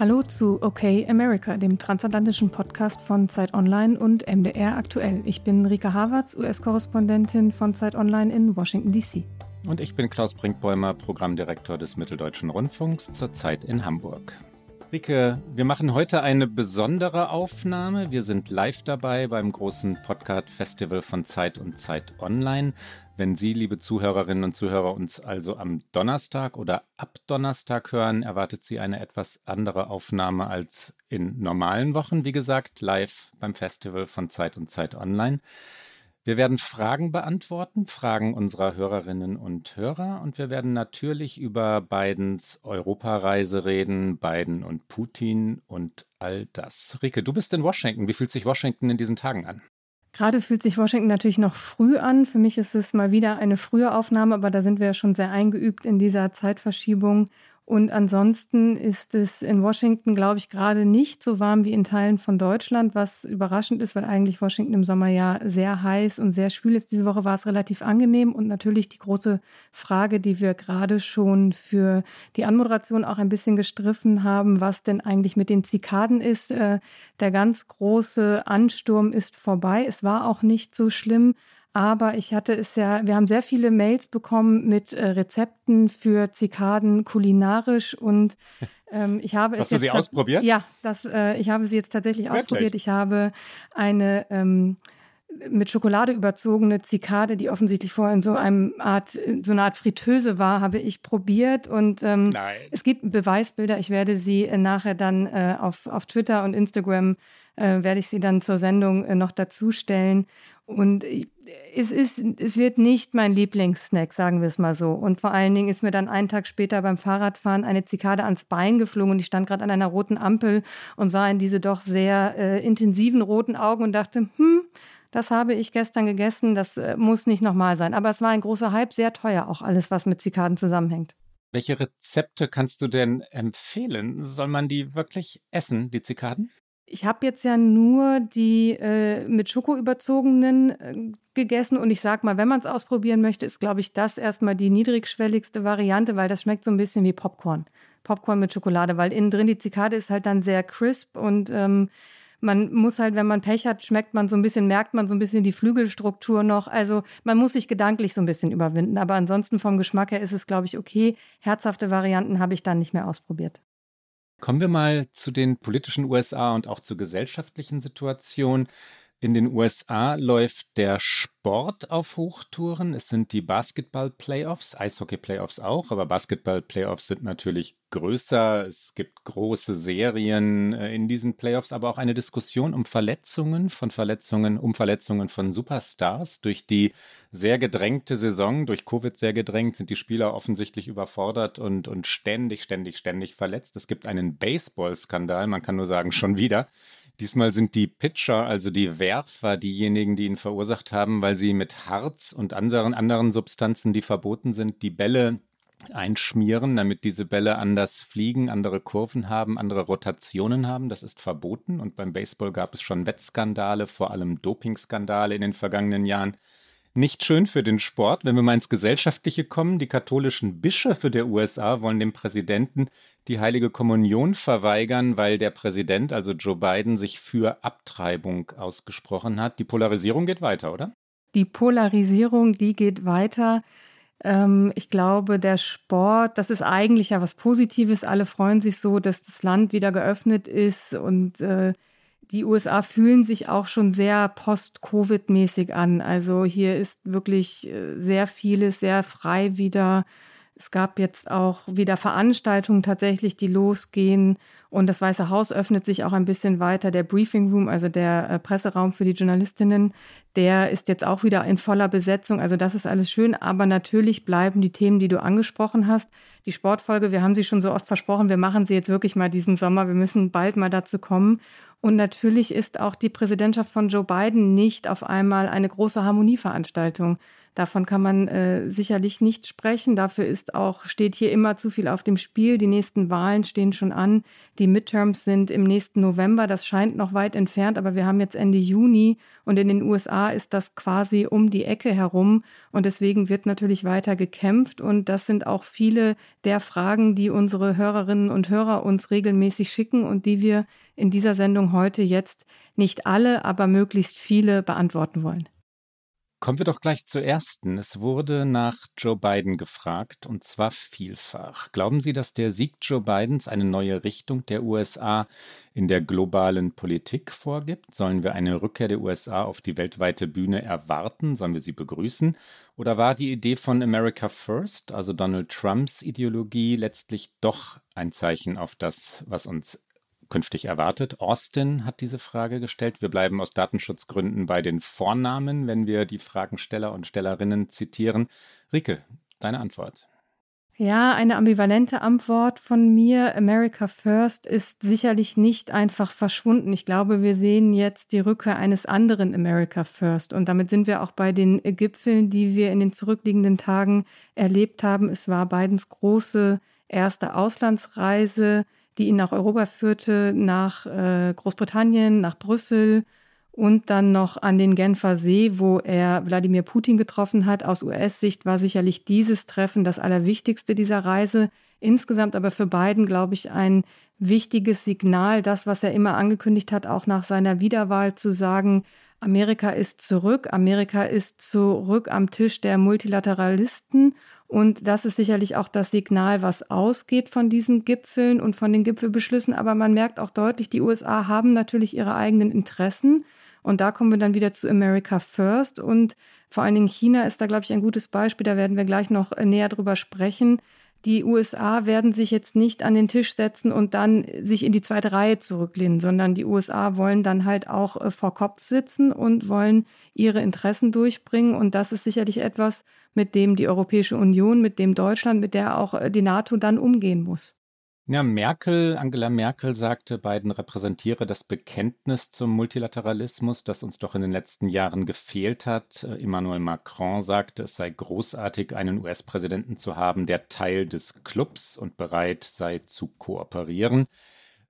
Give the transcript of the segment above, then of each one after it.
Hallo zu Okay America, dem transatlantischen Podcast von Zeit Online und MDR aktuell. Ich bin Rika Havertz, US-Korrespondentin von Zeit Online in Washington, D.C. Und ich bin Klaus Brinkbäumer, Programmdirektor des Mitteldeutschen Rundfunks, zurzeit in Hamburg. Rike, wir machen heute eine besondere Aufnahme. Wir sind live dabei beim großen Podcast-Festival von Zeit und Zeit Online. Wenn Sie, liebe Zuhörerinnen und Zuhörer, uns also am Donnerstag oder ab Donnerstag hören, erwartet Sie eine etwas andere Aufnahme als in normalen Wochen. Wie gesagt, live beim Festival von Zeit und Zeit Online. Wir werden Fragen beantworten, Fragen unserer Hörerinnen und Hörer. Und wir werden natürlich über Bidens Europareise reden, Biden und Putin und all das. Rike, du bist in Washington. Wie fühlt sich Washington in diesen Tagen an? Gerade fühlt sich Washington natürlich noch früh an. Für mich ist es mal wieder eine frühe Aufnahme, aber da sind wir ja schon sehr eingeübt in dieser Zeitverschiebung. Und ansonsten ist es in Washington, glaube ich, gerade nicht so warm wie in Teilen von Deutschland, was überraschend ist, weil eigentlich Washington im Sommer ja sehr heiß und sehr schwül ist. Diese Woche war es relativ angenehm und natürlich die große Frage, die wir gerade schon für die Anmoderation auch ein bisschen gestriffen haben, was denn eigentlich mit den Zikaden ist. Äh, der ganz große Ansturm ist vorbei. Es war auch nicht so schlimm. Aber ich hatte es ja, wir haben sehr viele Mails bekommen mit äh, Rezepten für Zikaden kulinarisch und ähm, ich habe Hast es du jetzt sie ausprobiert? Ja, das, äh, ich habe sie jetzt tatsächlich Wirklich? ausprobiert. Ich habe eine ähm, mit Schokolade überzogene Zikade, die offensichtlich vorher in so einem Art, so eine Art Fritteuse war, habe ich probiert und ähm, es gibt Beweisbilder. Ich werde sie äh, nachher dann äh, auf, auf Twitter und Instagram äh, werde ich sie dann zur Sendung äh, noch dazu stellen. Und ich- es ist, es wird nicht mein Lieblingssnack, sagen wir es mal so. Und vor allen Dingen ist mir dann einen Tag später beim Fahrradfahren eine Zikade ans Bein geflogen und ich stand gerade an einer roten Ampel und sah in diese doch sehr äh, intensiven roten Augen und dachte, hm, das habe ich gestern gegessen, das äh, muss nicht nochmal sein. Aber es war ein großer Hype, sehr teuer auch alles, was mit Zikaden zusammenhängt. Welche Rezepte kannst du denn empfehlen? Soll man die wirklich essen, die Zikaden? Ich habe jetzt ja nur die äh, mit Schoko überzogenen äh, gegessen und ich sag mal, wenn man es ausprobieren möchte, ist, glaube ich, das erstmal die niedrigschwelligste Variante, weil das schmeckt so ein bisschen wie Popcorn. Popcorn mit Schokolade, weil innen drin die Zikade ist halt dann sehr crisp und ähm, man muss halt, wenn man Pech hat, schmeckt man so ein bisschen, merkt man so ein bisschen die Flügelstruktur noch. Also man muss sich gedanklich so ein bisschen überwinden. Aber ansonsten vom Geschmack her ist es, glaube ich, okay. Herzhafte Varianten habe ich dann nicht mehr ausprobiert. Kommen wir mal zu den politischen USA und auch zur gesellschaftlichen Situation. In den USA läuft der Sport auf Hochtouren. Es sind die Basketball-Playoffs, Eishockey-Playoffs auch, aber Basketball-Playoffs sind natürlich größer. Es gibt große Serien äh, in diesen Playoffs, aber auch eine Diskussion um Verletzungen, von Verletzungen, um Verletzungen von Superstars. Durch die sehr gedrängte Saison, durch Covid sehr gedrängt, sind die Spieler offensichtlich überfordert und, und ständig, ständig, ständig verletzt. Es gibt einen Baseball-Skandal, man kann nur sagen, schon wieder. Diesmal sind die Pitcher, also die Werfer, diejenigen, die ihn verursacht haben, weil sie mit Harz und anderen, anderen Substanzen, die verboten sind, die Bälle einschmieren, damit diese Bälle anders fliegen, andere Kurven haben, andere Rotationen haben. Das ist verboten. Und beim Baseball gab es schon Wettskandale, vor allem Dopingskandale in den vergangenen Jahren. Nicht schön für den Sport. Wenn wir mal ins Gesellschaftliche kommen, die katholischen Bischöfe der USA wollen dem Präsidenten die heilige Kommunion verweigern, weil der Präsident, also Joe Biden, sich für Abtreibung ausgesprochen hat. Die Polarisierung geht weiter, oder? Die Polarisierung, die geht weiter. Ähm, ich glaube, der Sport, das ist eigentlich ja was Positives. Alle freuen sich so, dass das Land wieder geöffnet ist und äh, die USA fühlen sich auch schon sehr post-Covid-mäßig an. Also hier ist wirklich äh, sehr vieles sehr frei wieder. Es gab jetzt auch wieder Veranstaltungen tatsächlich, die losgehen. Und das Weiße Haus öffnet sich auch ein bisschen weiter. Der Briefing Room, also der äh, Presseraum für die Journalistinnen, der ist jetzt auch wieder in voller Besetzung. Also das ist alles schön. Aber natürlich bleiben die Themen, die du angesprochen hast. Die Sportfolge, wir haben sie schon so oft versprochen, wir machen sie jetzt wirklich mal diesen Sommer. Wir müssen bald mal dazu kommen. Und natürlich ist auch die Präsidentschaft von Joe Biden nicht auf einmal eine große Harmonieveranstaltung. Davon kann man äh, sicherlich nicht sprechen. Dafür ist auch, steht hier immer zu viel auf dem Spiel. Die nächsten Wahlen stehen schon an. Die Midterms sind im nächsten November. Das scheint noch weit entfernt, aber wir haben jetzt Ende Juni und in den USA ist das quasi um die Ecke herum. Und deswegen wird natürlich weiter gekämpft. Und das sind auch viele der Fragen, die unsere Hörerinnen und Hörer uns regelmäßig schicken und die wir in dieser Sendung heute jetzt nicht alle, aber möglichst viele beantworten wollen. Kommen wir doch gleich zur ersten. Es wurde nach Joe Biden gefragt, und zwar vielfach. Glauben Sie, dass der Sieg Joe Bidens eine neue Richtung der USA in der globalen Politik vorgibt? Sollen wir eine Rückkehr der USA auf die weltweite Bühne erwarten? Sollen wir sie begrüßen? Oder war die Idee von America First, also Donald Trumps Ideologie, letztlich doch ein Zeichen auf das, was uns künftig erwartet? Austin hat diese Frage gestellt. Wir bleiben aus Datenschutzgründen bei den Vornamen, wenn wir die Fragensteller und Stellerinnen zitieren. Rike, deine Antwort. Ja, eine ambivalente Antwort von mir. America First ist sicherlich nicht einfach verschwunden. Ich glaube, wir sehen jetzt die Rückkehr eines anderen America First. Und damit sind wir auch bei den Gipfeln, die wir in den zurückliegenden Tagen erlebt haben. Es war Bidens große erste Auslandsreise die ihn nach Europa führte, nach äh, Großbritannien, nach Brüssel und dann noch an den Genfer See, wo er Wladimir Putin getroffen hat. Aus US-Sicht war sicherlich dieses Treffen das Allerwichtigste dieser Reise. Insgesamt aber für Biden, glaube ich, ein wichtiges Signal, das, was er immer angekündigt hat, auch nach seiner Wiederwahl zu sagen, Amerika ist zurück, Amerika ist zurück am Tisch der Multilateralisten und das ist sicherlich auch das Signal, was ausgeht von diesen Gipfeln und von den Gipfelbeschlüssen. Aber man merkt auch deutlich, die USA haben natürlich ihre eigenen Interessen. Und da kommen wir dann wieder zu America First. Und vor allen Dingen China ist da, glaube ich, ein gutes Beispiel. Da werden wir gleich noch näher drüber sprechen. Die USA werden sich jetzt nicht an den Tisch setzen und dann sich in die zweite Reihe zurücklehnen, sondern die USA wollen dann halt auch äh, vor Kopf sitzen und wollen ihre Interessen durchbringen. Und das ist sicherlich etwas, mit dem die Europäische Union, mit dem Deutschland, mit der auch äh, die NATO dann umgehen muss. Ja, Merkel, Angela Merkel sagte, Biden repräsentiere das Bekenntnis zum Multilateralismus, das uns doch in den letzten Jahren gefehlt hat. Äh, Emmanuel Macron sagte, es sei großartig, einen US-Präsidenten zu haben, der Teil des Clubs und bereit sei zu kooperieren.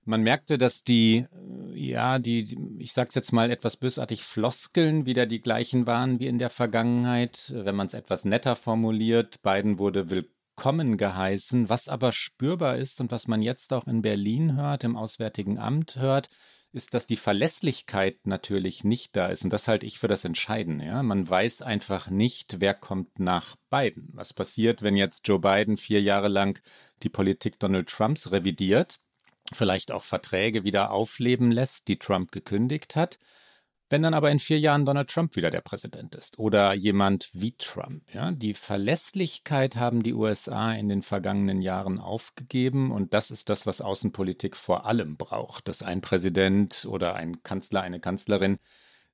Man merkte, dass die, äh, ja, die, ich sag's jetzt mal etwas bösartig, Floskeln wieder die gleichen waren wie in der Vergangenheit. Wenn man es etwas netter formuliert, Biden wurde willkommen willkommen geheißen. Was aber spürbar ist und was man jetzt auch in Berlin hört, im Auswärtigen Amt hört, ist, dass die Verlässlichkeit natürlich nicht da ist. Und das halte ich für das Entscheidende. Ja? Man weiß einfach nicht, wer kommt nach Biden. Was passiert, wenn jetzt Joe Biden vier Jahre lang die Politik Donald Trumps revidiert, vielleicht auch Verträge wieder aufleben lässt, die Trump gekündigt hat? Wenn dann aber in vier Jahren Donald Trump wieder der Präsident ist oder jemand wie Trump, ja, die Verlässlichkeit haben die USA in den vergangenen Jahren aufgegeben und das ist das, was Außenpolitik vor allem braucht, dass ein Präsident oder ein Kanzler, eine Kanzlerin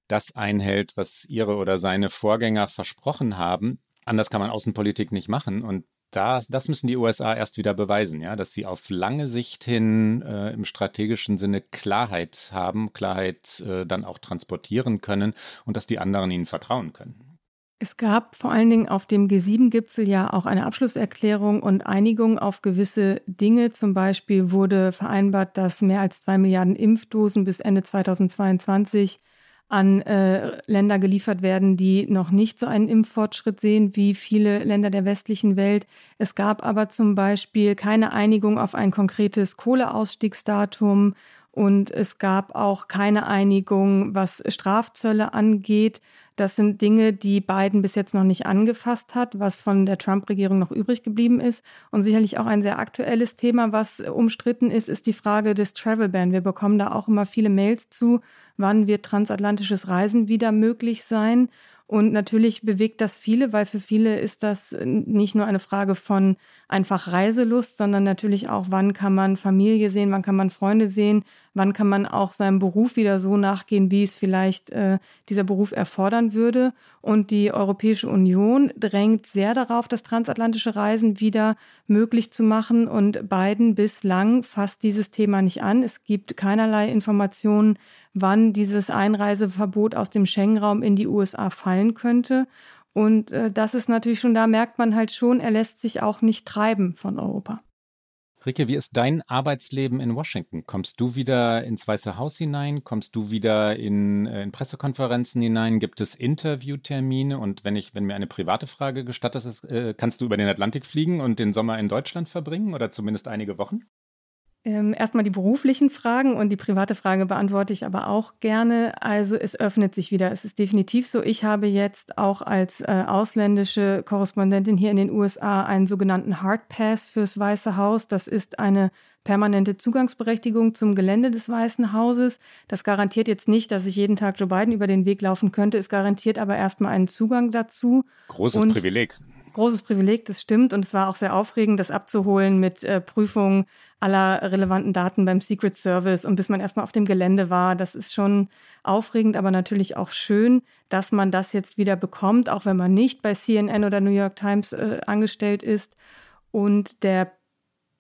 das einhält, was ihre oder seine Vorgänger versprochen haben. Anders kann man Außenpolitik nicht machen und da, das müssen die USA erst wieder beweisen, ja, dass sie auf lange Sicht hin äh, im strategischen Sinne Klarheit haben, Klarheit äh, dann auch transportieren können und dass die anderen ihnen vertrauen können. Es gab vor allen Dingen auf dem G7-Gipfel ja auch eine Abschlusserklärung und Einigung auf gewisse Dinge. Zum Beispiel wurde vereinbart, dass mehr als zwei Milliarden Impfdosen bis Ende 2022 an äh, Länder geliefert werden, die noch nicht so einen Impffortschritt sehen wie viele Länder der westlichen Welt. Es gab aber zum Beispiel keine Einigung auf ein konkretes Kohleausstiegsdatum und es gab auch keine Einigung, was Strafzölle angeht. Das sind Dinge, die Biden bis jetzt noch nicht angefasst hat, was von der Trump-Regierung noch übrig geblieben ist. Und sicherlich auch ein sehr aktuelles Thema, was umstritten ist, ist die Frage des Travel Ban. Wir bekommen da auch immer viele Mails zu, wann wird transatlantisches Reisen wieder möglich sein. Und natürlich bewegt das viele, weil für viele ist das nicht nur eine Frage von einfach Reiselust, sondern natürlich auch, wann kann man Familie sehen, wann kann man Freunde sehen, wann kann man auch seinem Beruf wieder so nachgehen, wie es vielleicht äh, dieser Beruf erfordern würde. Und die Europäische Union drängt sehr darauf, das transatlantische Reisen wieder möglich zu machen. Und Biden bislang fasst dieses Thema nicht an. Es gibt keinerlei Informationen, wann dieses Einreiseverbot aus dem Schengen-Raum in die USA fallen könnte. Und äh, das ist natürlich schon, da merkt man halt schon, er lässt sich auch nicht treiben von Europa. Rike, wie ist dein Arbeitsleben in Washington? Kommst du wieder ins Weiße Haus hinein? Kommst du wieder in, äh, in Pressekonferenzen hinein? Gibt es Interviewtermine? Und wenn ich, wenn mir eine private Frage gestattet ist, äh, kannst du über den Atlantik fliegen und den Sommer in Deutschland verbringen oder zumindest einige Wochen? Ähm, erstmal die beruflichen Fragen und die private Frage beantworte ich aber auch gerne. Also es öffnet sich wieder. Es ist definitiv so. Ich habe jetzt auch als äh, ausländische Korrespondentin hier in den USA einen sogenannten Hard Pass fürs Weiße Haus. Das ist eine permanente Zugangsberechtigung zum Gelände des Weißen Hauses. Das garantiert jetzt nicht, dass ich jeden Tag Joe Biden über den Weg laufen könnte. Es garantiert aber erstmal einen Zugang dazu. Großes und Privileg großes Privileg, das stimmt. Und es war auch sehr aufregend, das abzuholen mit äh, Prüfungen aller relevanten Daten beim Secret Service und bis man erstmal auf dem Gelände war. Das ist schon aufregend, aber natürlich auch schön, dass man das jetzt wieder bekommt, auch wenn man nicht bei CNN oder New York Times äh, angestellt ist. Und der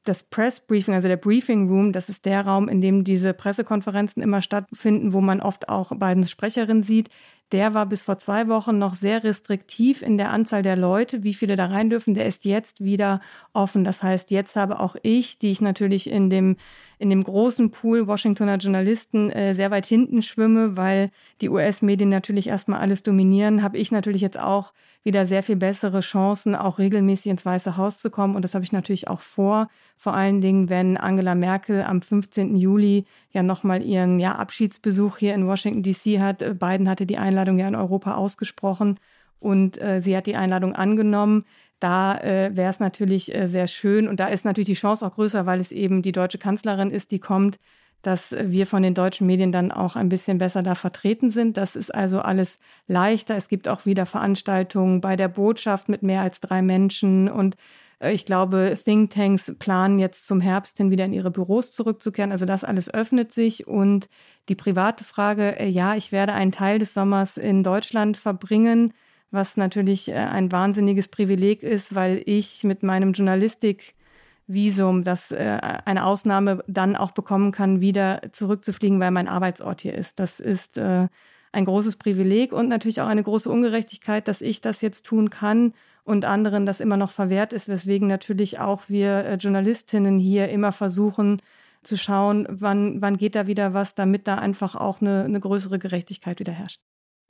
das Press Briefing, also der Briefing Room, das ist der Raum, in dem diese Pressekonferenzen immer stattfinden, wo man oft auch Bidens Sprecherin sieht der war bis vor zwei Wochen noch sehr restriktiv in der Anzahl der Leute, wie viele da rein dürfen. Der ist jetzt wieder offen. Das heißt, jetzt habe auch ich, die ich natürlich in dem in dem großen Pool Washingtoner Journalisten äh, sehr weit hinten schwimme, weil die US-Medien natürlich erstmal alles dominieren, habe ich natürlich jetzt auch wieder sehr viel bessere Chancen, auch regelmäßig ins Weiße Haus zu kommen. Und das habe ich natürlich auch vor. Vor allen Dingen, wenn Angela Merkel am 15. Juli ja nochmal ihren ja, Abschiedsbesuch hier in Washington DC hat. Biden hatte die Einladung ja in Europa ausgesprochen und äh, sie hat die Einladung angenommen. Da äh, wäre es natürlich äh, sehr schön und da ist natürlich die Chance auch größer, weil es eben die deutsche Kanzlerin ist, die kommt, dass wir von den deutschen Medien dann auch ein bisschen besser da vertreten sind. Das ist also alles leichter. Es gibt auch wieder Veranstaltungen bei der Botschaft mit mehr als drei Menschen und äh, ich glaube, Thinktanks planen jetzt zum Herbst hin wieder in ihre Büros zurückzukehren. Also das alles öffnet sich. Und die private Frage, äh, ja, ich werde einen Teil des Sommers in Deutschland verbringen was natürlich äh, ein wahnsinniges Privileg ist, weil ich mit meinem Journalistikvisum, das äh, eine Ausnahme dann auch bekommen kann, wieder zurückzufliegen, weil mein Arbeitsort hier ist. Das ist äh, ein großes Privileg und natürlich auch eine große Ungerechtigkeit, dass ich das jetzt tun kann und anderen das immer noch verwehrt ist, weswegen natürlich auch wir Journalistinnen hier immer versuchen zu schauen, wann, wann geht da wieder was, damit da einfach auch eine, eine größere Gerechtigkeit wieder herrscht.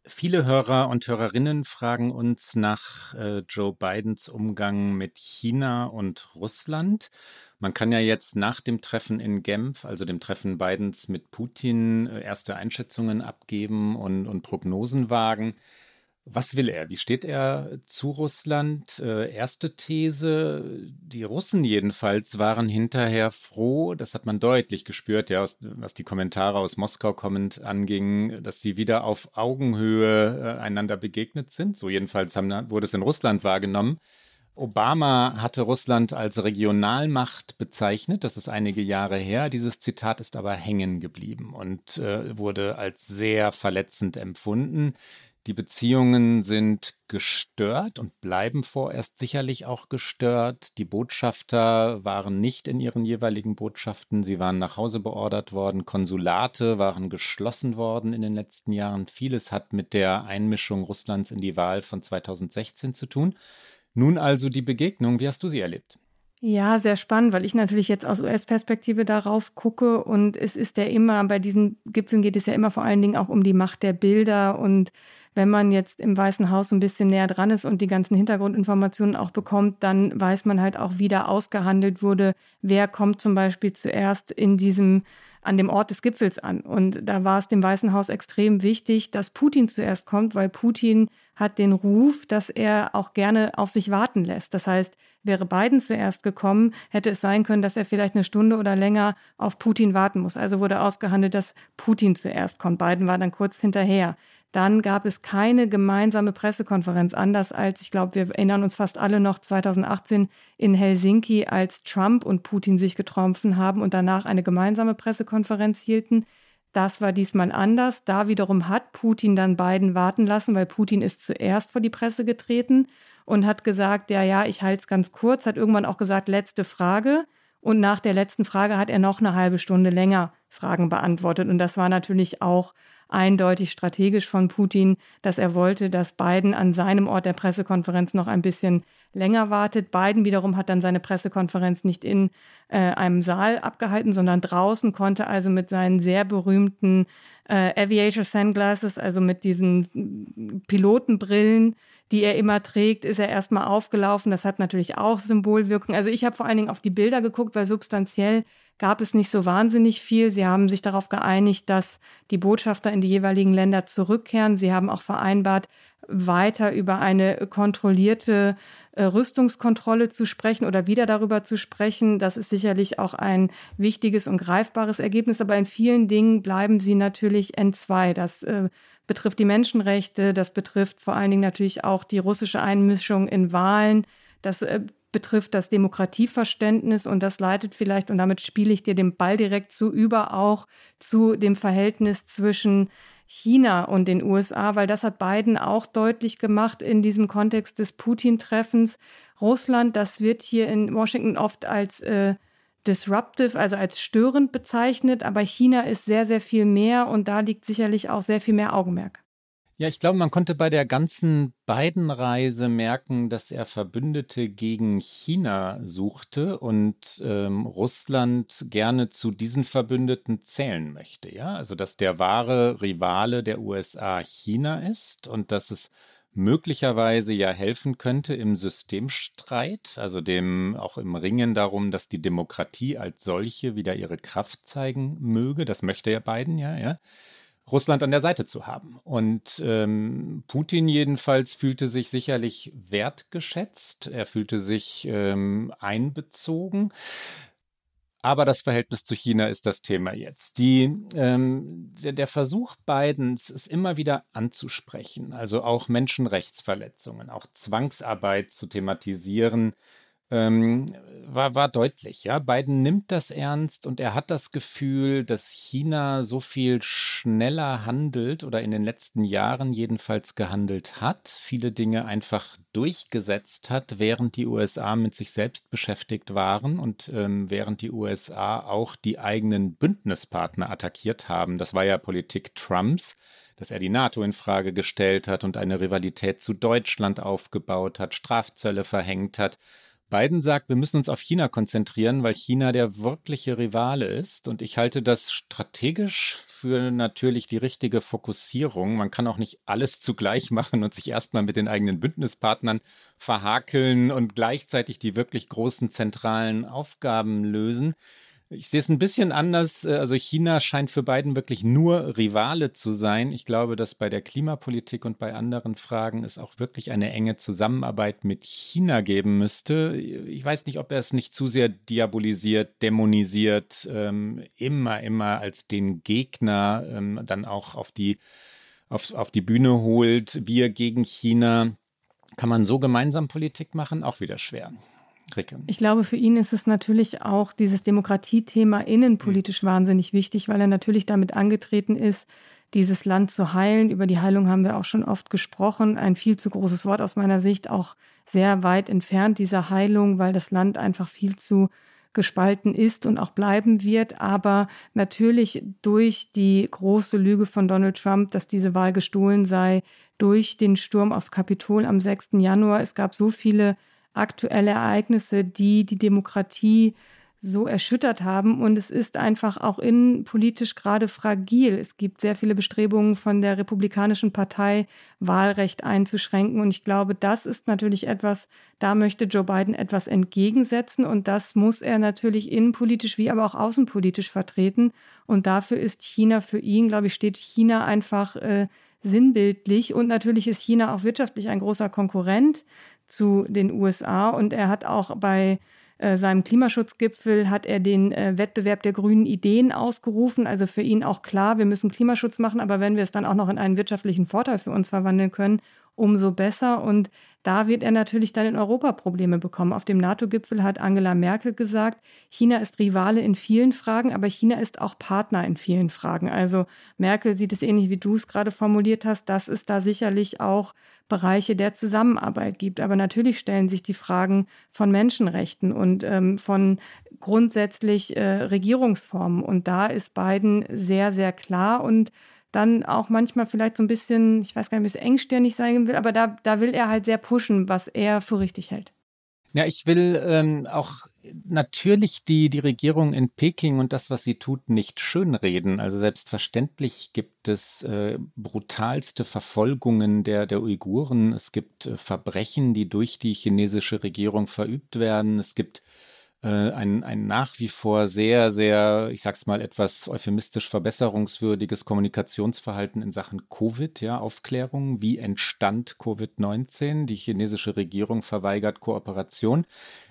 Viele Hörer und Hörerinnen fragen uns nach äh, Joe Bidens Umgang mit China und Russland. Man kann ja jetzt nach dem Treffen in Genf, also dem Treffen Bidens mit Putin, äh, erste Einschätzungen abgeben und, und Prognosen wagen. Was will er? Wie steht er zu Russland? Äh, erste These, die Russen jedenfalls waren hinterher froh, das hat man deutlich gespürt, ja, aus, was die Kommentare aus Moskau kommend anging, dass sie wieder auf Augenhöhe äh, einander begegnet sind. So jedenfalls haben, wurde es in Russland wahrgenommen. Obama hatte Russland als Regionalmacht bezeichnet, das ist einige Jahre her. Dieses Zitat ist aber hängen geblieben und äh, wurde als sehr verletzend empfunden. Die Beziehungen sind gestört und bleiben vorerst sicherlich auch gestört. Die Botschafter waren nicht in ihren jeweiligen Botschaften, sie waren nach Hause beordert worden, Konsulate waren geschlossen worden in den letzten Jahren. Vieles hat mit der Einmischung Russlands in die Wahl von 2016 zu tun. Nun also die Begegnung, wie hast du sie erlebt? Ja, sehr spannend, weil ich natürlich jetzt aus US-Perspektive darauf gucke und es ist ja immer, bei diesen Gipfeln geht es ja immer vor allen Dingen auch um die Macht der Bilder und wenn man jetzt im Weißen Haus ein bisschen näher dran ist und die ganzen Hintergrundinformationen auch bekommt, dann weiß man halt auch, wie da ausgehandelt wurde, wer kommt zum Beispiel zuerst in diesem an dem Ort des Gipfels an. Und da war es dem Weißen Haus extrem wichtig, dass Putin zuerst kommt, weil Putin hat den Ruf, dass er auch gerne auf sich warten lässt. Das heißt, wäre Biden zuerst gekommen, hätte es sein können, dass er vielleicht eine Stunde oder länger auf Putin warten muss. Also wurde ausgehandelt, dass Putin zuerst kommt. Biden war dann kurz hinterher. Dann gab es keine gemeinsame Pressekonferenz, anders als, ich glaube, wir erinnern uns fast alle noch 2018 in Helsinki, als Trump und Putin sich getroffen haben und danach eine gemeinsame Pressekonferenz hielten. Das war diesmal anders. Da wiederum hat Putin dann beiden warten lassen, weil Putin ist zuerst vor die Presse getreten und hat gesagt, ja, ja, ich halte es ganz kurz, hat irgendwann auch gesagt, letzte Frage. Und nach der letzten Frage hat er noch eine halbe Stunde länger Fragen beantwortet. Und das war natürlich auch eindeutig strategisch von Putin, dass er wollte, dass Biden an seinem Ort der Pressekonferenz noch ein bisschen länger wartet. Biden wiederum hat dann seine Pressekonferenz nicht in äh, einem Saal abgehalten, sondern draußen, konnte also mit seinen sehr berühmten äh, Aviator Sunglasses, also mit diesen Pilotenbrillen, die er immer trägt, ist er erstmal aufgelaufen. Das hat natürlich auch Symbolwirkung. Also ich habe vor allen Dingen auf die Bilder geguckt, weil substanziell gab es nicht so wahnsinnig viel. Sie haben sich darauf geeinigt, dass die Botschafter in die jeweiligen Länder zurückkehren. Sie haben auch vereinbart, weiter über eine kontrollierte äh, Rüstungskontrolle zu sprechen oder wieder darüber zu sprechen. Das ist sicherlich auch ein wichtiges und greifbares Ergebnis, aber in vielen Dingen bleiben sie natürlich N2. Das äh, betrifft die Menschenrechte, das betrifft vor allen Dingen natürlich auch die russische Einmischung in Wahlen. Das äh, betrifft das Demokratieverständnis und das leitet vielleicht, und damit spiele ich dir den Ball direkt zu, über auch zu dem Verhältnis zwischen China und den USA, weil das hat Biden auch deutlich gemacht in diesem Kontext des Putin-Treffens. Russland, das wird hier in Washington oft als äh, disruptive, also als störend bezeichnet, aber China ist sehr, sehr viel mehr und da liegt sicherlich auch sehr viel mehr Augenmerk. Ja, ich glaube, man konnte bei der ganzen Biden-Reise merken, dass er Verbündete gegen China suchte und ähm, Russland gerne zu diesen Verbündeten zählen möchte. Ja, also dass der wahre Rivale der USA China ist und dass es möglicherweise ja helfen könnte im Systemstreit, also dem auch im Ringen darum, dass die Demokratie als solche wieder ihre Kraft zeigen möge. Das möchte ja Biden ja, ja. Russland an der Seite zu haben. Und ähm, Putin jedenfalls fühlte sich sicherlich wertgeschätzt, er fühlte sich ähm, einbezogen. Aber das Verhältnis zu China ist das Thema jetzt. Die, ähm, der, der, Versuch Bidens, es immer wieder anzusprechen, also auch Menschenrechtsverletzungen, auch Zwangsarbeit zu thematisieren, ähm, war, war deutlich. Ja, Biden nimmt das ernst und er hat das Gefühl, dass China so viel schneller handelt oder in den letzten Jahren jedenfalls gehandelt hat, viele Dinge einfach durchgesetzt hat, während die USA mit sich selbst beschäftigt waren und ähm, während die USA auch die eigenen Bündnispartner attackiert haben. Das war ja Politik Trumps dass er die NATO in Frage gestellt hat und eine Rivalität zu Deutschland aufgebaut hat, Strafzölle verhängt hat. Biden sagt, wir müssen uns auf China konzentrieren, weil China der wirkliche Rivale ist. Und ich halte das strategisch für natürlich die richtige Fokussierung. Man kann auch nicht alles zugleich machen und sich erstmal mit den eigenen Bündnispartnern verhakeln und gleichzeitig die wirklich großen zentralen Aufgaben lösen. Ich sehe es ein bisschen anders. Äh, also China scheint für Biden wirklich nur Rivale zu sein. Ich glaube, dass bei der Klimapolitik und bei anderen Fragen es auch wirklich eine enge Zusammenarbeit mit China geben müsste. Ich weiß nicht, ob er es nicht zu sehr diabolisiert, dämonisiert, ähm, immer, immer als den Gegner ähm, dann auch auf die, auf, auf die Bühne holt. Wir gegen China. Kann man so gemeinsam Politik machen? Auch wieder schwer. Ricke. Ich glaube, für ihn ist es natürlich auch dieses Demokratiethema innenpolitisch mhm. wahnsinnig wichtig, weil er natürlich damit angetreten ist, dieses Land zu heilen. Über die Heilung haben wir auch schon oft gesprochen. Ein viel zu großes Wort aus meiner Sicht, auch sehr weit entfernt dieser Heilung, weil das Land einfach viel zu gespalten ist und auch bleiben wird. Aber natürlich durch die große Lüge von Donald Trump, dass diese Wahl gestohlen sei, durch den Sturm aufs Kapitol am 6. Januar. Es gab so viele aktuelle Ereignisse, die die Demokratie so erschüttert haben. Und es ist einfach auch innenpolitisch gerade fragil. Es gibt sehr viele Bestrebungen von der Republikanischen Partei, Wahlrecht einzuschränken. Und ich glaube, das ist natürlich etwas, da möchte Joe Biden etwas entgegensetzen. Und das muss er natürlich innenpolitisch wie aber auch außenpolitisch vertreten. Und dafür ist China für ihn, glaube ich, steht China einfach äh, sinnbildlich. Und natürlich ist China auch wirtschaftlich ein großer Konkurrent zu den USA und er hat auch bei äh, seinem Klimaschutzgipfel hat er den äh, Wettbewerb der grünen Ideen ausgerufen. Also für ihn auch klar, wir müssen Klimaschutz machen, aber wenn wir es dann auch noch in einen wirtschaftlichen Vorteil für uns verwandeln können, umso besser. Und da wird er natürlich dann in Europa Probleme bekommen. Auf dem NATO-Gipfel hat Angela Merkel gesagt, China ist Rivale in vielen Fragen, aber China ist auch Partner in vielen Fragen. Also Merkel sieht es ähnlich, wie du es gerade formuliert hast, dass es da sicherlich auch Bereiche der Zusammenarbeit gibt. Aber natürlich stellen sich die Fragen von Menschenrechten und ähm, von grundsätzlich äh, Regierungsformen. Und da ist Biden sehr, sehr klar und dann auch manchmal vielleicht so ein bisschen, ich weiß gar nicht, ein bisschen engstirnig sein will, aber da, da will er halt sehr pushen, was er für richtig hält. Ja, ich will ähm, auch natürlich die, die Regierung in Peking und das, was sie tut, nicht schönreden. Also selbstverständlich gibt es äh, brutalste Verfolgungen der, der Uiguren. Es gibt äh, Verbrechen, die durch die chinesische Regierung verübt werden. Es gibt ein, ein nach wie vor sehr, sehr, ich sag's mal, etwas euphemistisch verbesserungswürdiges Kommunikationsverhalten in Sachen Covid, ja, Aufklärung. Wie entstand Covid-19? Die chinesische Regierung verweigert Kooperation.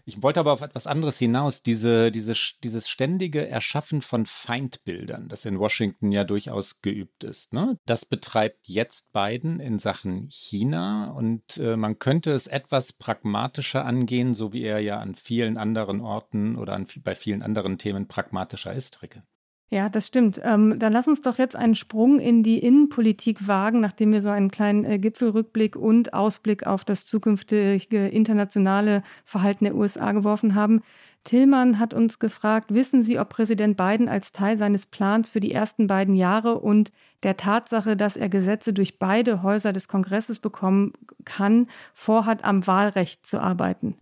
Ich wollte aber auf etwas anderes hinaus. Diese, diese, dieses ständige Erschaffen von Feindbildern, das in Washington ja durchaus geübt ist, ne? das betreibt jetzt Biden in Sachen China und äh, man könnte es etwas pragmatischer angehen, so wie er ja an vielen anderen Orten oder an, bei vielen anderen Themen pragmatischer ist, Ricke. Ja, das stimmt. Ähm, dann lass uns doch jetzt einen Sprung in die Innenpolitik wagen, nachdem wir so einen kleinen äh, Gipfelrückblick und Ausblick auf das zukünftige internationale Verhalten der USA geworfen haben. Tillmann hat uns gefragt, wissen Sie, ob Präsident Biden als Teil seines Plans für die ersten beiden Jahre und der Tatsache, dass er Gesetze durch beide Häuser des Kongresses bekommen kann, vorhat, am Wahlrecht zu arbeiten?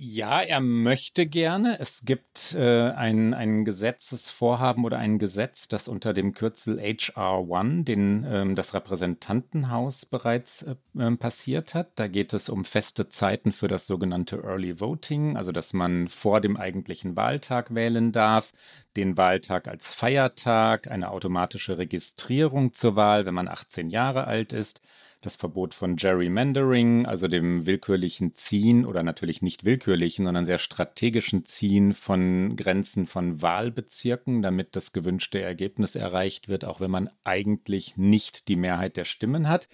Ja, er möchte gerne. Es gibt äh, ein, ein Gesetzesvorhaben oder ein Gesetz, das unter dem Kürzel HR1, den ähm, das Repräsentantenhaus bereits äh, ähm, passiert hat. Da geht es um feste Zeiten für das sogenannte Early Voting, also dass man vor dem eigentlichen Wahltag wählen darf, den Wahltag als Feiertag, eine automatische Registrierung zur Wahl, wenn man 18 Jahre alt ist das Verbot von Gerrymandering, also dem willkürlichen Ziehen oder natürlich nicht willkürlichen, sondern sehr strategischen Ziehen von Grenzen von Wahlbezirken, damit das gewünschte Ergebnis erreicht wird, auch wenn man eigentlich nicht die Mehrheit der Stimmen hat.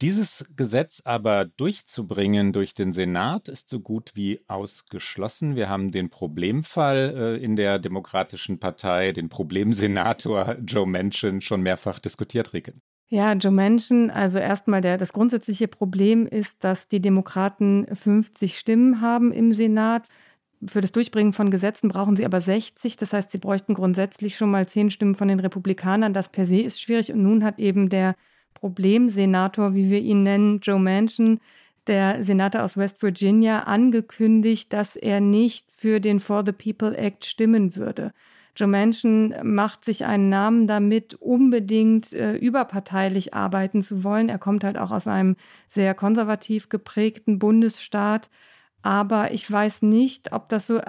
Dieses Gesetz aber durchzubringen durch den Senat ist so gut wie ausgeschlossen. Wir haben den Problemfall äh, in der Demokratischen Partei, den Problemsenator Joe Manchin schon mehrfach diskutiert, Ricken. Ja, Joe Manchin, also erstmal der, das grundsätzliche Problem ist, dass die Demokraten 50 Stimmen haben im Senat. Für das Durchbringen von Gesetzen brauchen sie aber 60. Das heißt, sie bräuchten grundsätzlich schon mal 10 Stimmen von den Republikanern. Das per se ist schwierig. Und nun hat eben der Problemsenator, wie wir ihn nennen, Joe Manchin, der Senator aus West Virginia, angekündigt, dass er nicht für den For the People Act stimmen würde. Joe macht sich einen Namen damit, unbedingt äh, überparteilich arbeiten zu wollen. Er kommt halt auch aus einem sehr konservativ geprägten Bundesstaat. Aber ich weiß nicht, ob das so.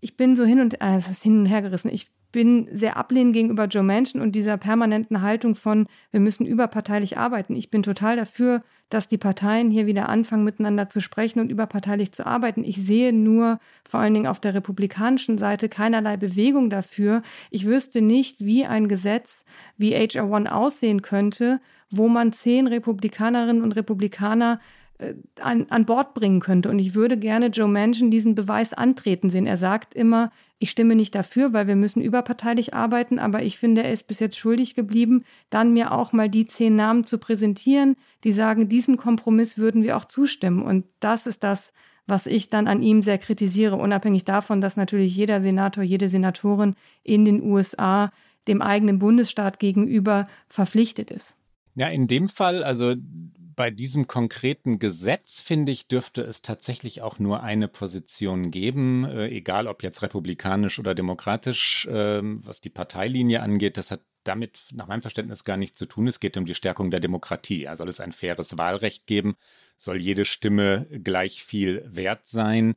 Ich bin so hin und äh, hin und her gerissen. Ich bin sehr ablehnend gegenüber Joe Manchin und dieser permanenten Haltung von, wir müssen überparteilich arbeiten. Ich bin total dafür, dass die Parteien hier wieder anfangen, miteinander zu sprechen und überparteilich zu arbeiten. Ich sehe nur vor allen Dingen auf der republikanischen Seite keinerlei Bewegung dafür. Ich wüsste nicht, wie ein Gesetz wie HR1 aussehen könnte, wo man zehn Republikanerinnen und Republikaner äh, an, an Bord bringen könnte. Und ich würde gerne Joe Manchin diesen Beweis antreten sehen. Er sagt immer, ich stimme nicht dafür, weil wir müssen überparteilich arbeiten, aber ich finde, er ist bis jetzt schuldig geblieben, dann mir auch mal die zehn Namen zu präsentieren, die sagen, diesem Kompromiss würden wir auch zustimmen. Und das ist das, was ich dann an ihm sehr kritisiere, unabhängig davon, dass natürlich jeder Senator, jede Senatorin in den USA dem eigenen Bundesstaat gegenüber verpflichtet ist. Ja, in dem Fall, also bei diesem konkreten Gesetz, finde ich, dürfte es tatsächlich auch nur eine Position geben, äh, egal ob jetzt republikanisch oder demokratisch, äh, was die Parteilinie angeht. Das hat damit nach meinem Verständnis gar nichts zu tun. Es geht um die Stärkung der Demokratie. Ja, soll es ein faires Wahlrecht geben? Soll jede Stimme gleich viel wert sein?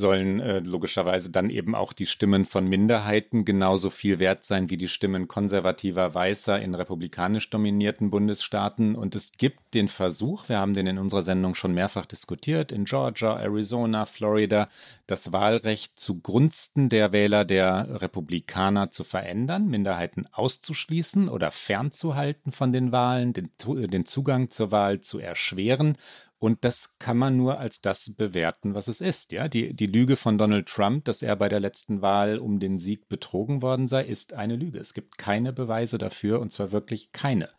Sollen äh, logischerweise dann eben auch die Stimmen von Minderheiten genauso viel wert sein wie die Stimmen konservativer Weißer in republikanisch dominierten Bundesstaaten. Und es gibt den Versuch, wir haben den in unserer Sendung schon mehrfach diskutiert, in Georgia, Arizona, Florida, das Wahlrecht zugunsten der Wähler der Republikaner zu verändern, Minderheiten auszuschließen oder fernzuhalten von den Wahlen, den, den Zugang zur Wahl zu erschweren und das kann man nur als das bewerten, was es ist. Ja, die, die Lüge von Donald Trump, dass er bei der letzten Wahl um den Sieg betrogen worden sei, ist eine Lüge. Es gibt keine Beweise dafür und zwar wirklich keine.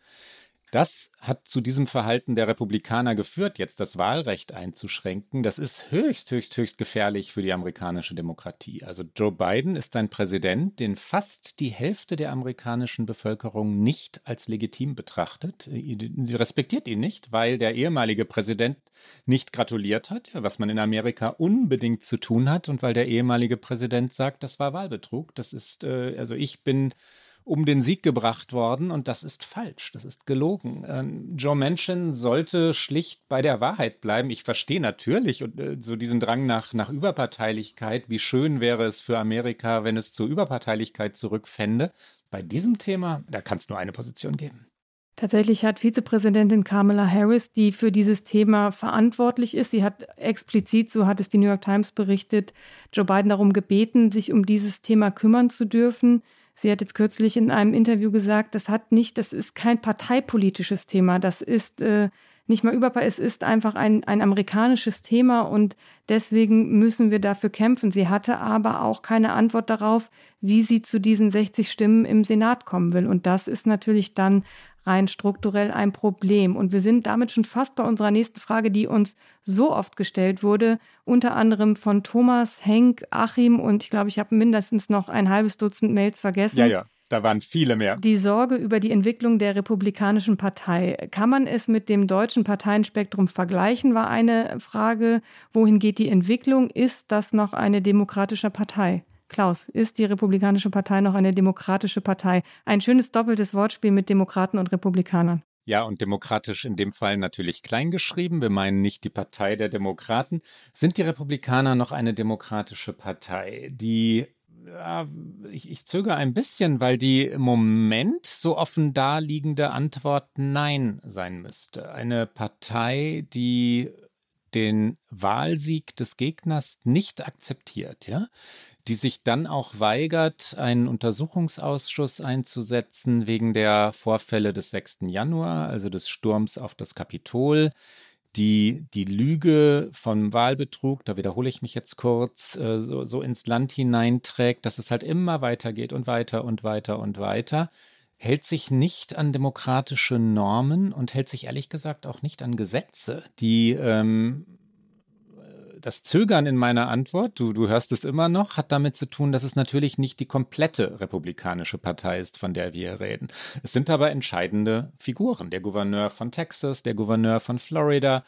Das hat zu diesem Verhalten der Republikaner geführt, jetzt das Wahlrecht einzuschränken. Das ist höchst, höchst, höchst gefährlich für die amerikanische Demokratie. Also Joe Biden ist ein Präsident, den fast die Hälfte der amerikanischen Bevölkerung nicht als legitim betrachtet. Sie respektiert ihn nicht, weil der ehemalige Präsident nicht gratuliert hat, was man in Amerika unbedingt zu tun hat, und weil der ehemalige Präsident sagt, das war Wahlbetrug. Das ist, äh, also ich bin um den Sieg gebracht worden und das ist falsch, das ist gelogen. Ähm, Joe Manchin sollte schlicht bei der Wahrheit bleiben. Ich verstehe natürlich und, äh, so diesen Drang nach, nach Überparteilichkeit. Wie schön wäre es für Amerika, wenn es zur Überparteilichkeit zurückfände. Bei diesem Thema, da kann es nur eine Position geben. Tatsächlich hat Vizepräsidentin Kamala Harris, die für dieses Thema verantwortlich ist, sie hat explizit, so hat es die New York Times berichtet, Joe Biden darum gebeten, sich um dieses Thema kümmern zu dürfen. Sie hat jetzt kürzlich in einem Interview gesagt, das hat nicht, das ist kein parteipolitisches Thema, das ist äh, nicht mal überall, es ist einfach ein, ein amerikanisches Thema und deswegen müssen wir dafür kämpfen. Sie hatte aber auch keine Antwort darauf, wie sie zu diesen 60 Stimmen im Senat kommen will. Und das ist natürlich dann rein strukturell ein Problem. Und wir sind damit schon fast bei unserer nächsten Frage, die uns so oft gestellt wurde, unter anderem von Thomas, Henk, Achim und ich glaube, ich habe mindestens noch ein halbes Dutzend Mails vergessen. Ja, ja. Da waren viele mehr. Die Sorge über die Entwicklung der Republikanischen Partei. Kann man es mit dem deutschen Parteienspektrum vergleichen, war eine Frage. Wohin geht die Entwicklung? Ist das noch eine demokratische Partei? Klaus, ist die Republikanische Partei noch eine demokratische Partei? Ein schönes doppeltes Wortspiel mit Demokraten und Republikanern. Ja, und demokratisch in dem Fall natürlich kleingeschrieben. Wir meinen nicht die Partei der Demokraten. Sind die Republikaner noch eine demokratische Partei? Die ja, ich, ich zögere ein bisschen, weil die im Moment so offen daliegende Antwort Nein sein müsste. Eine Partei, die den Wahlsieg des Gegners nicht akzeptiert, ja, die sich dann auch weigert, einen Untersuchungsausschuss einzusetzen wegen der Vorfälle des 6. Januar, also des Sturms auf das Kapitol, die die Lüge vom Wahlbetrug, da wiederhole ich mich jetzt kurz, äh, so, so ins Land hineinträgt, dass es halt immer weitergeht und weiter und weiter und weiter, hält sich nicht an demokratische Normen und hält sich ehrlich gesagt auch nicht an Gesetze, die ähm, das Zögern in meiner Antwort, du, du hörst es immer noch, hat damit zu tun, dass es natürlich nicht die komplette republikanische Partei ist, von der wir reden. Es sind aber entscheidende Figuren. Der Gouverneur von Texas, der Gouverneur von Florida,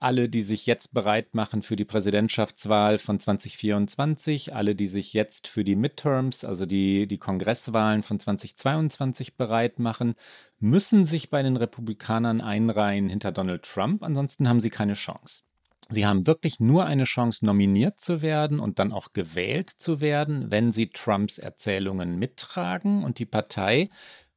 alle, die sich jetzt bereit machen für die Präsidentschaftswahl von 2024, alle, die sich jetzt für die Midterms, also die, die Kongresswahlen von 2022 bereit machen, müssen sich bei den Republikanern einreihen hinter Donald Trump, ansonsten haben sie keine Chance. Sie haben wirklich nur eine Chance, nominiert zu werden und dann auch gewählt zu werden, wenn Sie Trumps Erzählungen mittragen. Und die Partei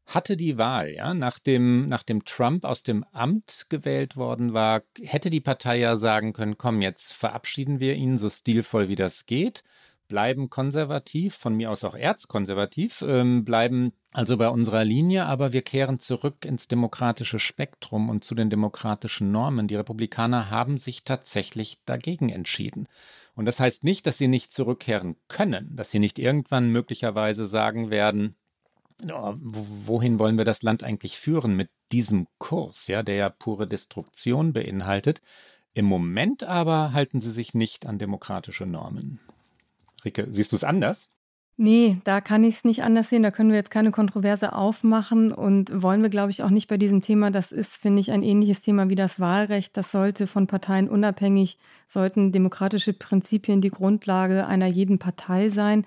hatte die Wahl, ja, nachdem, nachdem Trump aus dem Amt gewählt worden war, hätte die Partei ja sagen können, komm, jetzt verabschieden wir ihn so stilvoll wie das geht bleiben konservativ, von mir aus auch erzkonservativ, ähm, bleiben also bei unserer Linie, aber wir kehren zurück ins demokratische Spektrum und zu den demokratischen Normen. Die Republikaner haben sich tatsächlich dagegen entschieden. Und das heißt nicht, dass sie nicht zurückkehren können, dass sie nicht irgendwann möglicherweise sagen werden, oh, wohin wollen wir das Land eigentlich führen mit diesem Kurs, ja, der ja pure Destruktion beinhaltet. Im Moment aber halten sie sich nicht an demokratische Normen. Rike, siehst du es anders? Nee, da kann ich es nicht anders sehen. Da können wir jetzt keine Kontroverse aufmachen und wollen wir, glaube ich, auch nicht bei diesem Thema. Das ist, finde ich, ein ähnliches Thema wie das Wahlrecht. Das sollte von Parteien unabhängig, sollten demokratische Prinzipien die Grundlage einer jeden Partei sein.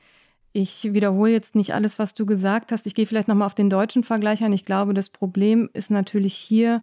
Ich wiederhole jetzt nicht alles, was du gesagt hast. Ich gehe vielleicht nochmal auf den deutschen Vergleich ein. Ich glaube, das Problem ist natürlich hier,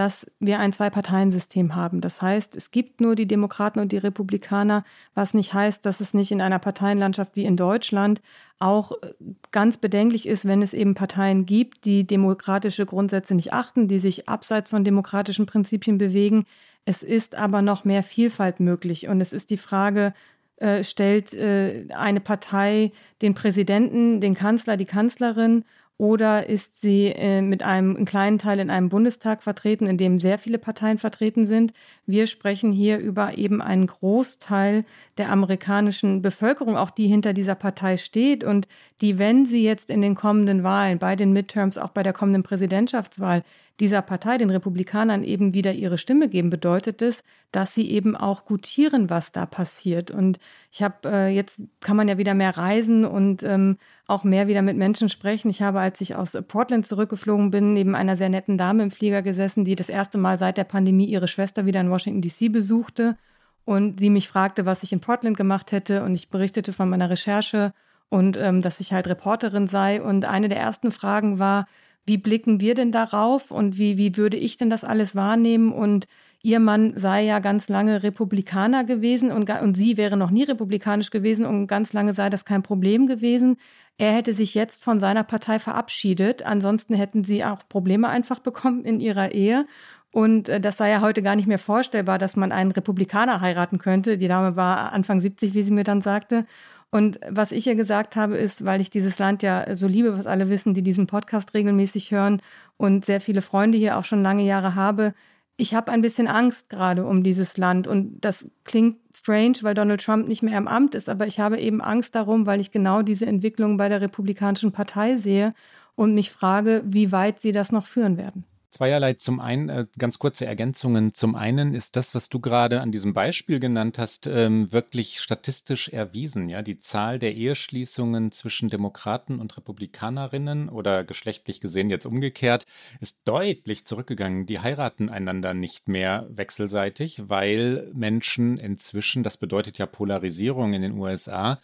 dass wir ein Zwei-Parteien-System haben. Das heißt, es gibt nur die Demokraten und die Republikaner, was nicht heißt, dass es nicht in einer Parteienlandschaft wie in Deutschland auch äh, ganz bedenklich ist, wenn es eben Parteien gibt, die demokratische Grundsätze nicht achten, die sich abseits von demokratischen Prinzipien bewegen. Es ist aber noch mehr Vielfalt möglich. Und es ist die Frage, äh, stellt äh, eine Partei den Präsidenten, den Kanzler, die Kanzlerin oder ist sie äh, mit einem kleinen Teil in einem Bundestag vertreten, in dem sehr viele Parteien vertreten sind? Wir sprechen hier über eben einen Großteil der amerikanischen Bevölkerung, auch die hinter dieser Partei steht und die, wenn sie jetzt in den kommenden Wahlen, bei den Midterms, auch bei der kommenden Präsidentschaftswahl, dieser Partei, den Republikanern, eben wieder ihre Stimme geben, bedeutet es, dass sie eben auch gutieren, was da passiert. Und ich habe äh, jetzt kann man ja wieder mehr reisen und ähm, auch mehr wieder mit Menschen sprechen. Ich habe, als ich aus Portland zurückgeflogen bin, neben einer sehr netten Dame im Flieger gesessen, die das erste Mal seit der Pandemie ihre Schwester wieder in Washington DC besuchte und sie mich fragte, was ich in Portland gemacht hätte und ich berichtete von meiner Recherche und ähm, dass ich halt Reporterin sei. Und eine der ersten Fragen war, wie blicken wir denn darauf und wie, wie würde ich denn das alles wahrnehmen? Und ihr Mann sei ja ganz lange Republikaner gewesen und, und sie wäre noch nie republikanisch gewesen und ganz lange sei das kein Problem gewesen. Er hätte sich jetzt von seiner Partei verabschiedet. Ansonsten hätten sie auch Probleme einfach bekommen in ihrer Ehe. Und äh, das sei ja heute gar nicht mehr vorstellbar, dass man einen Republikaner heiraten könnte. Die Dame war Anfang 70, wie sie mir dann sagte. Und was ich ihr gesagt habe, ist, weil ich dieses Land ja so liebe, was alle wissen, die diesen Podcast regelmäßig hören und sehr viele Freunde hier auch schon lange Jahre habe, ich habe ein bisschen Angst gerade um dieses Land. Und das klingt strange, weil Donald Trump nicht mehr im Amt ist, aber ich habe eben Angst darum, weil ich genau diese Entwicklung bei der Republikanischen Partei sehe und mich frage, wie weit sie das noch führen werden. Zweierlei. Zum einen, äh, ganz kurze Ergänzungen. Zum einen ist das, was du gerade an diesem Beispiel genannt hast, ähm, wirklich statistisch erwiesen. Ja, die Zahl der Eheschließungen zwischen Demokraten und Republikanerinnen oder geschlechtlich gesehen jetzt umgekehrt ist deutlich zurückgegangen. Die heiraten einander nicht mehr wechselseitig, weil Menschen inzwischen, das bedeutet ja Polarisierung in den USA,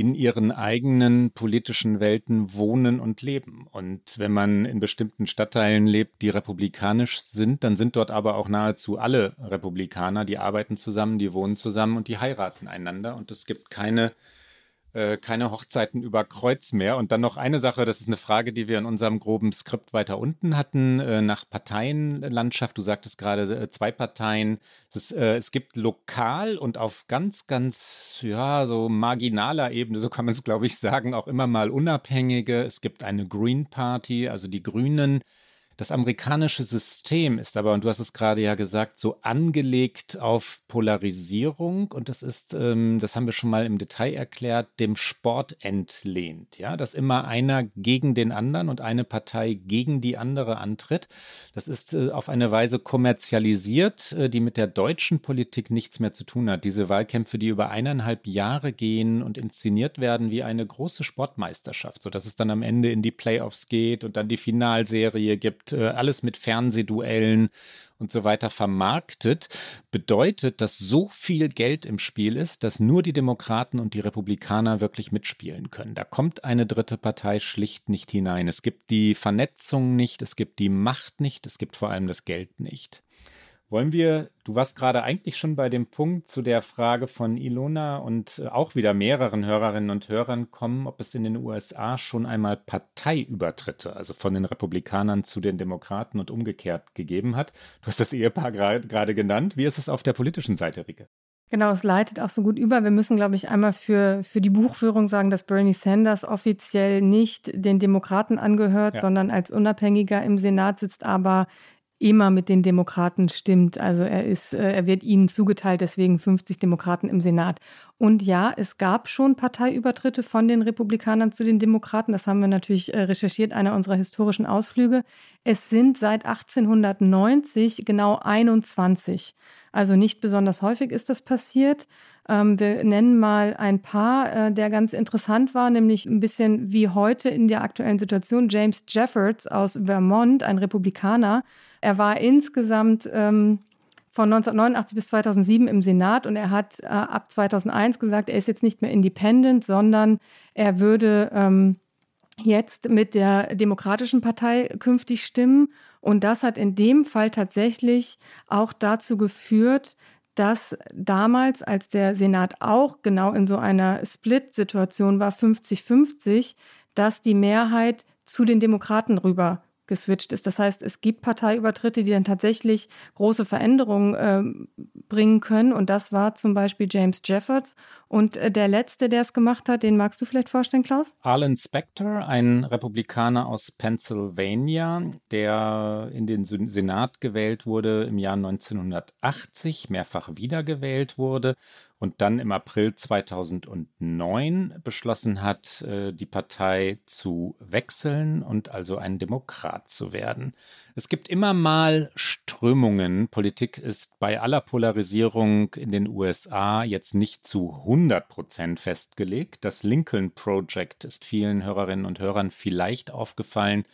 in ihren eigenen politischen Welten wohnen und leben. Und wenn man in bestimmten Stadtteilen lebt, die republikanisch sind, dann sind dort aber auch nahezu alle Republikaner, die arbeiten zusammen, die wohnen zusammen und die heiraten einander. Und es gibt keine äh, keine Hochzeiten über Kreuz mehr. Und dann noch eine Sache, das ist eine Frage, die wir in unserem groben Skript weiter unten hatten, äh, nach Parteienlandschaft. Du sagtest gerade äh, zwei Parteien. Ist, äh, es, gibt lokal und auf ganz, ganz, ja, so marginaler Ebene, so kann man es, glaube ich, sagen, auch immer mal Unabhängige. Es gibt eine Green Party, also die Grünen das amerikanische System ist aber, und du hast es gerade ja gesagt, so angelegt auf Polarisierung und das ist, ähm, das haben wir schon mal im Detail erklärt, dem Sport entlehnt. Ja, dass immer einer gegen den anderen und eine Partei gegen die andere antritt. Das ist äh, auf eine Weise kommerzialisiert, äh, die mit der deutschen Politik nichts mehr zu tun hat. Diese Wahlkämpfe, die über eineinhalb Jahre gehen und inszeniert werden wie eine große Sportmeisterschaft, sodass es dann am Ende in die Playoffs geht und dann die Finalserie gibt äh, alles mit Fernsehduellen und so weiter vermarktet, bedeutet, dass so viel Geld im Spiel ist, dass nur die Demokraten und die Republikaner wirklich mitspielen können. Da kommt eine dritte Partei schlicht nicht hinein. Es gibt die Vernetzung nicht, es gibt die Macht nicht, es gibt vor allem das Geld nicht. Wollen wir, du warst gerade eigentlich schon bei dem Punkt zu der Frage von Ilona und äh, auch wieder mehreren Hörerinnen und Hörern kommen, ob es in den USA schon einmal Parteiübertritte, also von den Republikanern zu den Demokraten und umgekehrt gegeben hat. Du hast das Ehepaar gerade genannt. Wie ist es auf der politischen Seite, Rike? Genau, es leitet auch so gut über. Wir müssen, glaube ich, einmal für, für die Buchführung sagen, dass Bernie Sanders offiziell nicht den Demokraten angehört, ja. sondern als Unabhängiger im Senat sitzt, aber immer mit den Demokraten stimmt. Also er ist, äh, er wird ihnen zugeteilt, deswegen 50 Demokraten im Senat. Und ja, es gab schon Parteiübertritte von den Republikanern zu den Demokraten. Das haben wir natürlich äh, recherchiert, einer unserer historischen Ausflüge. Es sind seit 1890 genau 21. Also nicht besonders häufig ist das passiert. Ähm, wir nennen mal ein paar, äh, der ganz interessant war, nämlich ein bisschen wie heute in der aktuellen Situation. James Jeffords aus Vermont, ein Republikaner, er war insgesamt ähm, von 1989 bis 2007 im Senat und er hat äh, ab 2001 gesagt, er ist jetzt nicht mehr independent, sondern er würde ähm, jetzt mit der Demokratischen Partei künftig stimmen. Und das hat in dem Fall tatsächlich auch dazu geführt, dass damals, als der Senat auch genau in so einer Split-Situation war, 50-50, dass die Mehrheit zu den Demokraten rüber geswitcht ist. Das heißt, es gibt Parteiübertritte, die dann tatsächlich große Veränderungen äh, bringen können. Und das war zum Beispiel James Jeffords. Und äh, der letzte, der es gemacht hat, den magst du vielleicht vorstellen, Klaus? Alan Spector, ein Republikaner aus Pennsylvania, der in den Senat gewählt wurde im Jahr 1980, mehrfach wiedergewählt wurde und dann im April 2009 beschlossen hat, äh, die Partei zu wechseln und also ein Demokrat zu werden. Es gibt immer mal Strömungen. Politik ist bei aller Polarisierung in den USA jetzt nicht zu 100 Prozent festgelegt. Das Lincoln Project ist vielen Hörerinnen und Hörern vielleicht aufgefallen.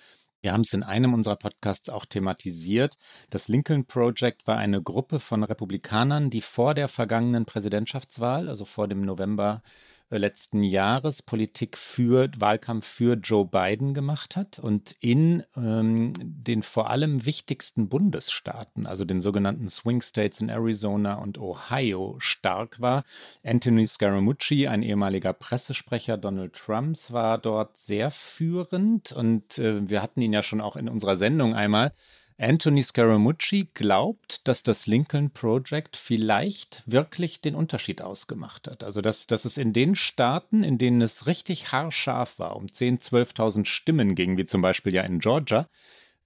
Wir haben es in einem unserer Podcasts auch thematisiert. Das Lincoln Project war eine Gruppe von Republikanern, die vor der vergangenen Präsidentschaftswahl, also vor dem November letzten Jahres Politik für Wahlkampf für Joe Biden gemacht hat und in ähm, den vor allem wichtigsten Bundesstaaten, also den sogenannten Swing States in Arizona und Ohio, stark war. Anthony Scaramucci, ein ehemaliger Pressesprecher Donald Trumps, war dort sehr führend und äh, wir hatten ihn ja schon auch in unserer Sendung einmal. Anthony Scaramucci glaubt, dass das Lincoln Project vielleicht wirklich den Unterschied ausgemacht hat. Also, dass, dass es in den Staaten, in denen es richtig haarscharf war, um 10.000, 12.000 Stimmen ging, wie zum Beispiel ja in Georgia,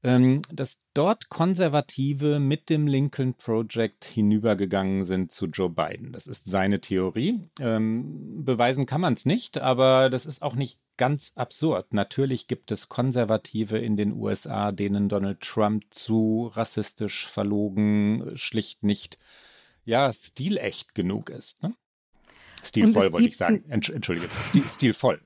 ähm, dass dort Konservative mit dem Lincoln Project hinübergegangen sind zu Joe Biden. Das ist seine Theorie. Ähm, beweisen kann man es nicht, aber das ist auch nicht ganz absurd. Natürlich gibt es Konservative in den USA, denen Donald Trump zu rassistisch, verlogen, schlicht nicht, ja, stilecht genug ist. Ne? Stilvoll wollte ich sagen. Entschuldige, stil, stilvoll.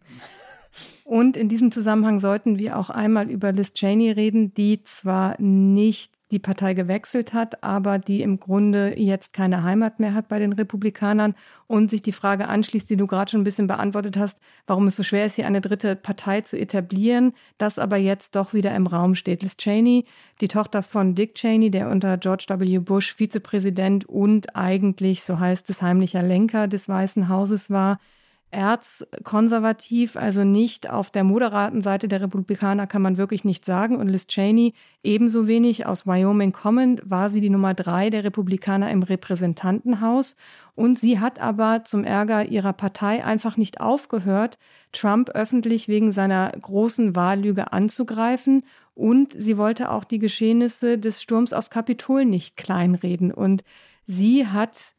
Und in diesem Zusammenhang sollten wir auch einmal über Liz Cheney reden, die zwar nicht die Partei gewechselt hat, aber die im Grunde jetzt keine Heimat mehr hat bei den Republikanern und sich die Frage anschließt, die du gerade schon ein bisschen beantwortet hast, warum es so schwer ist, hier eine dritte Partei zu etablieren, das aber jetzt doch wieder im Raum steht. Liz Cheney, die Tochter von Dick Cheney, der unter George W. Bush Vizepräsident und eigentlich, so heißt es, heimlicher Lenker des Weißen Hauses war, erzkonservativ, also nicht auf der moderaten Seite der Republikaner kann man wirklich nicht sagen. Und Liz Cheney ebenso wenig aus Wyoming kommend war sie die Nummer drei der Republikaner im Repräsentantenhaus. Und sie hat aber zum Ärger ihrer Partei einfach nicht aufgehört, Trump öffentlich wegen seiner großen Wahllüge anzugreifen. Und sie wollte auch die Geschehnisse des Sturms aus Kapitol nicht kleinreden. Und sie hat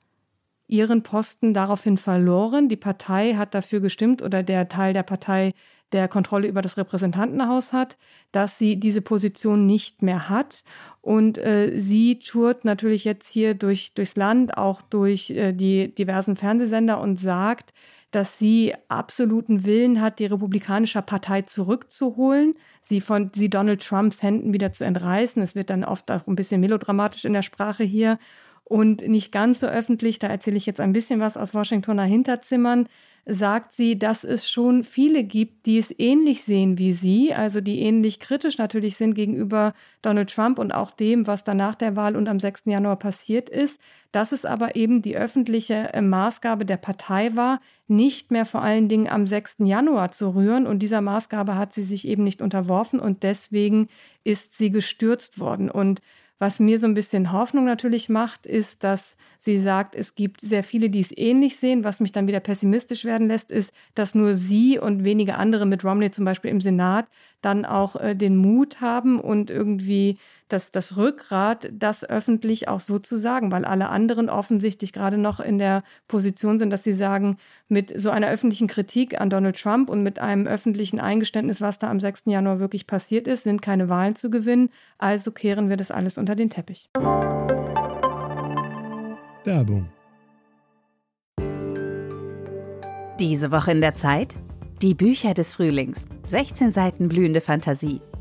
ihren Posten daraufhin verloren. Die Partei hat dafür gestimmt oder der Teil der Partei, der Kontrolle über das Repräsentantenhaus hat, dass sie diese Position nicht mehr hat. Und äh, sie tourt natürlich jetzt hier durch, durchs Land, auch durch äh, die diversen Fernsehsender und sagt, dass sie absoluten Willen hat, die Republikanische Partei zurückzuholen, sie von sie Donald Trumps Händen wieder zu entreißen. Es wird dann oft auch ein bisschen melodramatisch in der Sprache hier und nicht ganz so öffentlich, da erzähle ich jetzt ein bisschen was aus Washingtoner Hinterzimmern, sagt sie, dass es schon viele gibt, die es ähnlich sehen wie sie, also die ähnlich kritisch natürlich sind gegenüber Donald Trump und auch dem, was dann nach der Wahl und am 6. Januar passiert ist, dass es aber eben die öffentliche äh, Maßgabe der Partei war, nicht mehr vor allen Dingen am 6. Januar zu rühren. Und dieser Maßgabe hat sie sich eben nicht unterworfen und deswegen ist sie gestürzt worden. Und was mir so ein bisschen Hoffnung natürlich macht, ist, dass sie sagt, es gibt sehr viele, die es ähnlich sehen. Was mich dann wieder pessimistisch werden lässt, ist, dass nur sie und wenige andere mit Romney zum Beispiel im Senat dann auch äh, den Mut haben und irgendwie das, das Rückgrat, das öffentlich auch so zu sagen, weil alle anderen offensichtlich gerade noch in der Position sind, dass sie sagen, mit so einer öffentlichen Kritik an Donald Trump und mit einem öffentlichen Eingeständnis, was da am 6. Januar wirklich passiert ist, sind keine Wahlen zu gewinnen. Also kehren wir das alles unter den Teppich. Werbung. Diese Woche in der Zeit? Die Bücher des Frühlings. 16 Seiten blühende Fantasie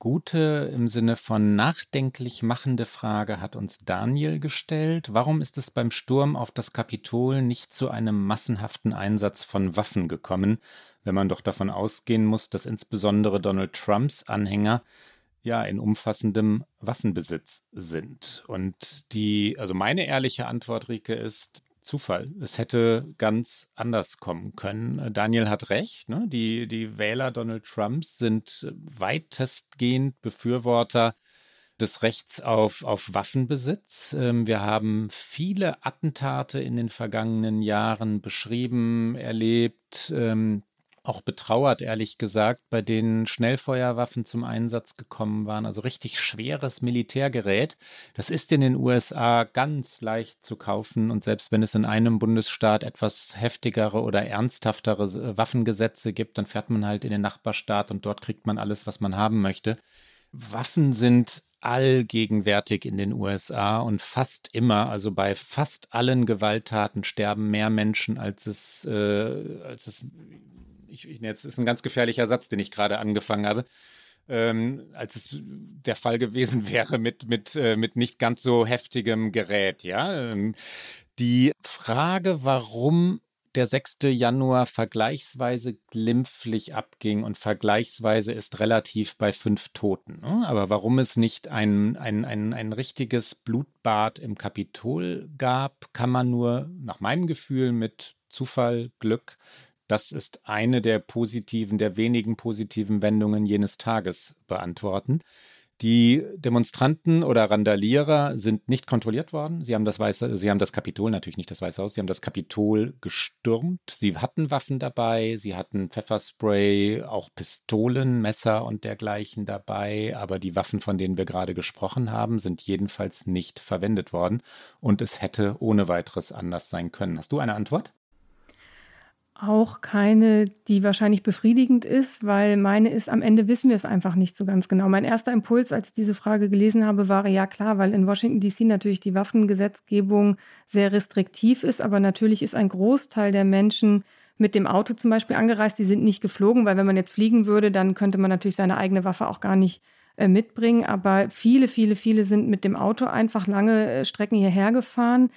gute, im Sinne von nachdenklich machende Frage hat uns Daniel gestellt. Warum ist es beim Sturm auf das Kapitol nicht zu einem massenhaften Einsatz von Waffen gekommen, wenn man doch davon ausgehen muss, dass insbesondere Donald Trumps Anhänger ja in umfassendem Waffenbesitz sind. Und die, also meine ehrliche Antwort, Rike, ist Zufall. Es hätte ganz anders kommen können. Daniel hat recht. Ne? Die, die Wähler Donald Trumps sind weitestgehend Befürworter des Rechts auf, auf Waffenbesitz. Ähm, wir haben viele Attentate in den vergangenen Jahren beschrieben, erlebt, ähm, auch betrauert, ehrlich gesagt, bei denen Schnellfeuerwaffen zum Einsatz gekommen waren, also richtig schweres Militärgerät. Das ist in den USA ganz leicht zu kaufen und selbst wenn es in einem Bundesstaat etwas heftigere oder ernsthaftere äh, Waffengesetze gibt, dann fährt man halt in den Nachbarstaat und dort kriegt man alles, was man haben möchte. Waffen sind allgegenwärtig in den USA und fast immer, also bei fast allen Gewalttaten sterben mehr Menschen, als es, äh, als es ich, ich, jetzt ist ein ganz gefährlicher Satz, den ich gerade angefangen habe, ähm, als es der Fall gewesen wäre mit, mit, äh, mit nicht ganz so heftigem Gerät, ja. Ähm, die Frage, warum der 6. Januar vergleichsweise glimpflich abging und vergleichsweise ist relativ bei fünf Toten. Ne? Aber warum es nicht ein, ein, ein, ein richtiges Blutbad im Kapitol gab, kann man nur nach meinem Gefühl mit Zufall, Glück, das ist eine der positiven, der wenigen positiven Wendungen jenes Tages beantworten. Die Demonstranten oder Randalierer sind nicht kontrolliert worden. Sie haben das Weiße, sie haben das Kapitol natürlich nicht das Weiße Haus. Sie haben das Kapitol gestürmt. Sie hatten Waffen dabei. Sie hatten Pfefferspray, auch Pistolen, Messer und dergleichen dabei. Aber die Waffen, von denen wir gerade gesprochen haben, sind jedenfalls nicht verwendet worden. Und es hätte ohne weiteres anders sein können. Hast du eine Antwort? Auch keine, die wahrscheinlich befriedigend ist, weil meine ist, am Ende wissen wir es einfach nicht so ganz genau. Mein erster Impuls, als ich diese Frage gelesen habe, war ja klar, weil in Washington DC natürlich die Waffengesetzgebung sehr restriktiv ist, aber natürlich ist ein Großteil der Menschen mit dem Auto zum Beispiel angereist, die sind nicht geflogen, weil wenn man jetzt fliegen würde, dann könnte man natürlich seine eigene Waffe auch gar nicht äh, mitbringen. Aber viele, viele, viele sind mit dem Auto einfach lange äh, Strecken hierher gefahren.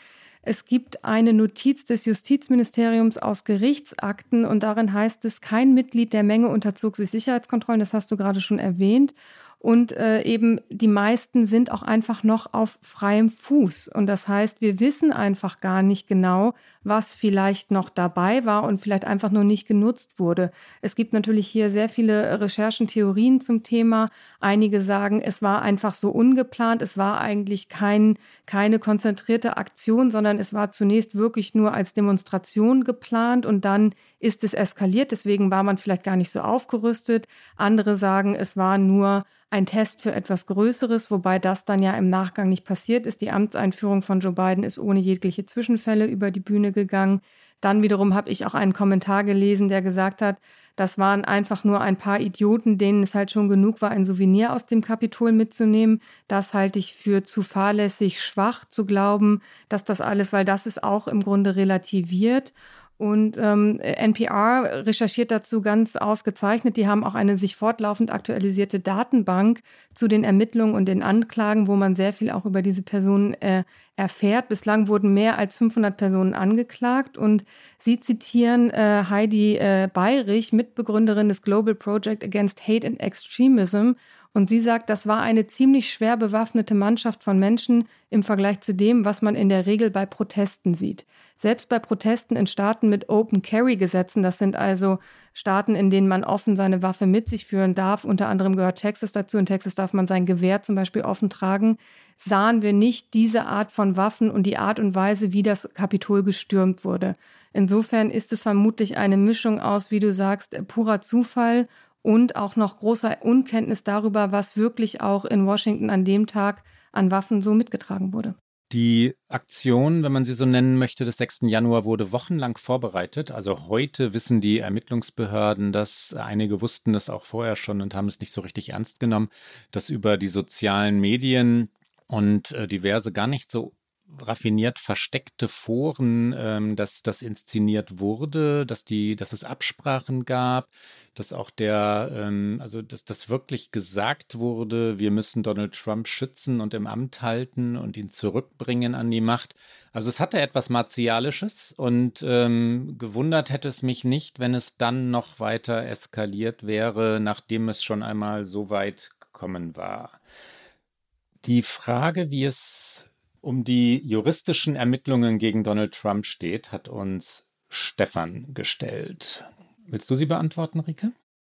Es gibt eine Notiz des Justizministeriums aus Gerichtsakten und darin heißt es, kein Mitglied der Menge unterzog sich Sicherheitskontrollen, das hast du gerade schon erwähnt. Und äh, eben die meisten sind auch einfach noch auf freiem Fuß. Und das heißt, wir wissen einfach gar nicht genau, was vielleicht noch dabei war und vielleicht einfach nur nicht genutzt wurde. Es gibt natürlich hier sehr viele Recherchen, Theorien zum Thema. Einige sagen, es war einfach so ungeplant. Es war eigentlich kein, keine konzentrierte Aktion, sondern es war zunächst wirklich nur als Demonstration geplant und dann ist es eskaliert. Deswegen war man vielleicht gar nicht so aufgerüstet. Andere sagen, es war nur ein Test für etwas Größeres, wobei das dann ja im Nachgang nicht passiert ist. Die Amtseinführung von Joe Biden ist ohne jegliche Zwischenfälle über die Bühne gegangen. Dann wiederum habe ich auch einen Kommentar gelesen, der gesagt hat, das waren einfach nur ein paar Idioten, denen es halt schon genug war, ein Souvenir aus dem Kapitol mitzunehmen. Das halte ich für zu fahrlässig schwach zu glauben, dass das alles, weil das ist auch im Grunde relativiert. Und ähm, NPR recherchiert dazu ganz ausgezeichnet. Die haben auch eine sich fortlaufend aktualisierte Datenbank zu den Ermittlungen und den Anklagen, wo man sehr viel auch über diese Personen äh, erfährt. Bislang wurden mehr als 500 Personen angeklagt und sie zitieren äh, Heidi äh, Bayrich, Mitbegründerin des Global Project Against Hate and Extremism und sie sagt, das war eine ziemlich schwer bewaffnete Mannschaft von Menschen im Vergleich zu dem, was man in der Regel bei Protesten sieht. Selbst bei Protesten in Staaten mit Open Carry Gesetzen, das sind also Staaten, in denen man offen seine Waffe mit sich führen darf, unter anderem gehört Texas dazu, in Texas darf man sein Gewehr zum Beispiel offen tragen, sahen wir nicht diese Art von Waffen und die Art und Weise, wie das Kapitol gestürmt wurde. Insofern ist es vermutlich eine Mischung aus, wie du sagst, purer Zufall und auch noch großer Unkenntnis darüber, was wirklich auch in Washington an dem Tag an Waffen so mitgetragen wurde. Die Aktion, wenn man sie so nennen möchte, des 6. Januar wurde wochenlang vorbereitet. Also heute wissen die Ermittlungsbehörden dass Einige wussten das auch vorher schon und haben es nicht so richtig ernst genommen, dass über die sozialen Medien und äh, diverse gar nicht so raffiniert versteckte Foren, ähm, dass das inszeniert wurde, dass die, dass es Absprachen gab, dass auch der, ähm, also dass das wirklich gesagt wurde, wir müssen Donald Trump schützen und im Amt halten und ihn zurückbringen an die Macht. Also es hatte etwas Martialisches und ähm, gewundert hätte es mich nicht, wenn es dann noch weiter eskaliert wäre, nachdem es schon einmal so weit gekommen war. Die Frage, wie es um die juristischen Ermittlungen gegen Donald Trump steht, hat uns Stefan gestellt. Willst du sie beantworten, Rike?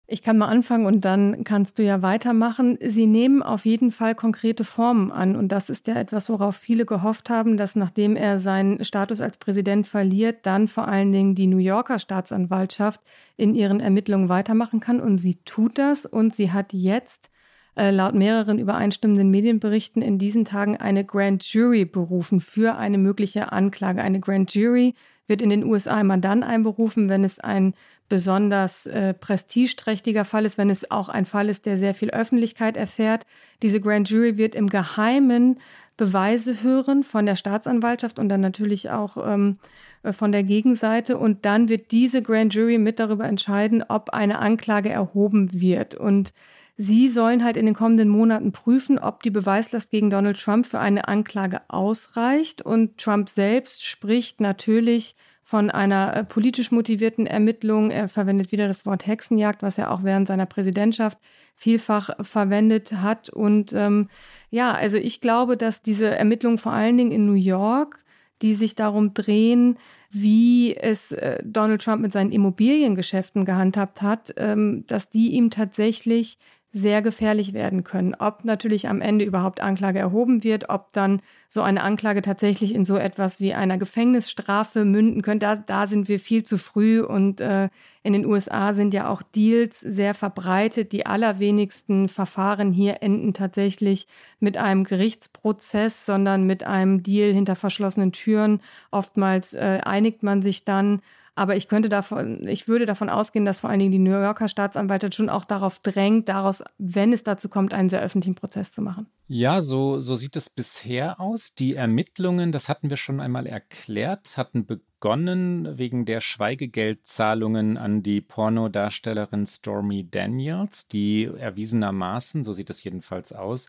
Ich kann mal anfangen und dann kannst du ja weitermachen. Sie nehmen auf jeden Fall konkrete Formen an. Und das ist ja etwas, worauf viele gehofft haben, dass nachdem er seinen Status als Präsident verliert, dann vor allen Dingen die New Yorker Staatsanwaltschaft in ihren Ermittlungen weitermachen kann. Und sie tut das. Und sie hat jetzt äh, laut mehreren übereinstimmenden Medienberichten in diesen Tagen eine Grand Jury berufen für eine mögliche Anklage. Eine Grand Jury wird in den USA immer dann einberufen, wenn es ein besonders äh, prestigeträchtiger Fall ist, wenn es auch ein Fall ist, der sehr viel Öffentlichkeit erfährt. Diese Grand Jury wird im Geheimen Beweise hören von der Staatsanwaltschaft und dann natürlich auch ähm, äh, von der Gegenseite. Und dann wird diese Grand Jury mit darüber entscheiden, ob eine Anklage erhoben wird. Und sie sollen halt in den kommenden Monaten prüfen, ob die Beweislast gegen Donald Trump für eine Anklage ausreicht. Und Trump selbst spricht natürlich von einer äh, politisch motivierten Ermittlung. Er verwendet wieder das Wort Hexenjagd, was er auch während seiner Präsidentschaft vielfach verwendet hat. Und ähm, ja, also ich glaube, dass diese Ermittlungen vor allen Dingen in New York, die sich darum drehen, wie es äh, Donald Trump mit seinen Immobiliengeschäften gehandhabt hat, ähm, dass die ihm tatsächlich sehr gefährlich werden können. Ob natürlich am Ende überhaupt Anklage erhoben wird, ob dann so eine Anklage tatsächlich in so etwas wie einer Gefängnisstrafe münden könnte, da, da sind wir viel zu früh. Und äh, in den USA sind ja auch Deals sehr verbreitet. Die allerwenigsten Verfahren hier enden tatsächlich mit einem Gerichtsprozess, sondern mit einem Deal hinter verschlossenen Türen. Oftmals äh, einigt man sich dann aber ich könnte davon, ich würde davon ausgehen, dass vor allen Dingen die New Yorker Staatsanwaltschaft schon auch darauf drängt, daraus, wenn es dazu kommt, einen sehr öffentlichen Prozess zu machen. Ja, so, so sieht es bisher aus. Die Ermittlungen, das hatten wir schon einmal erklärt, hatten begonnen wegen der Schweigegeldzahlungen an die Pornodarstellerin Stormy Daniels, die erwiesenermaßen, so sieht es jedenfalls aus,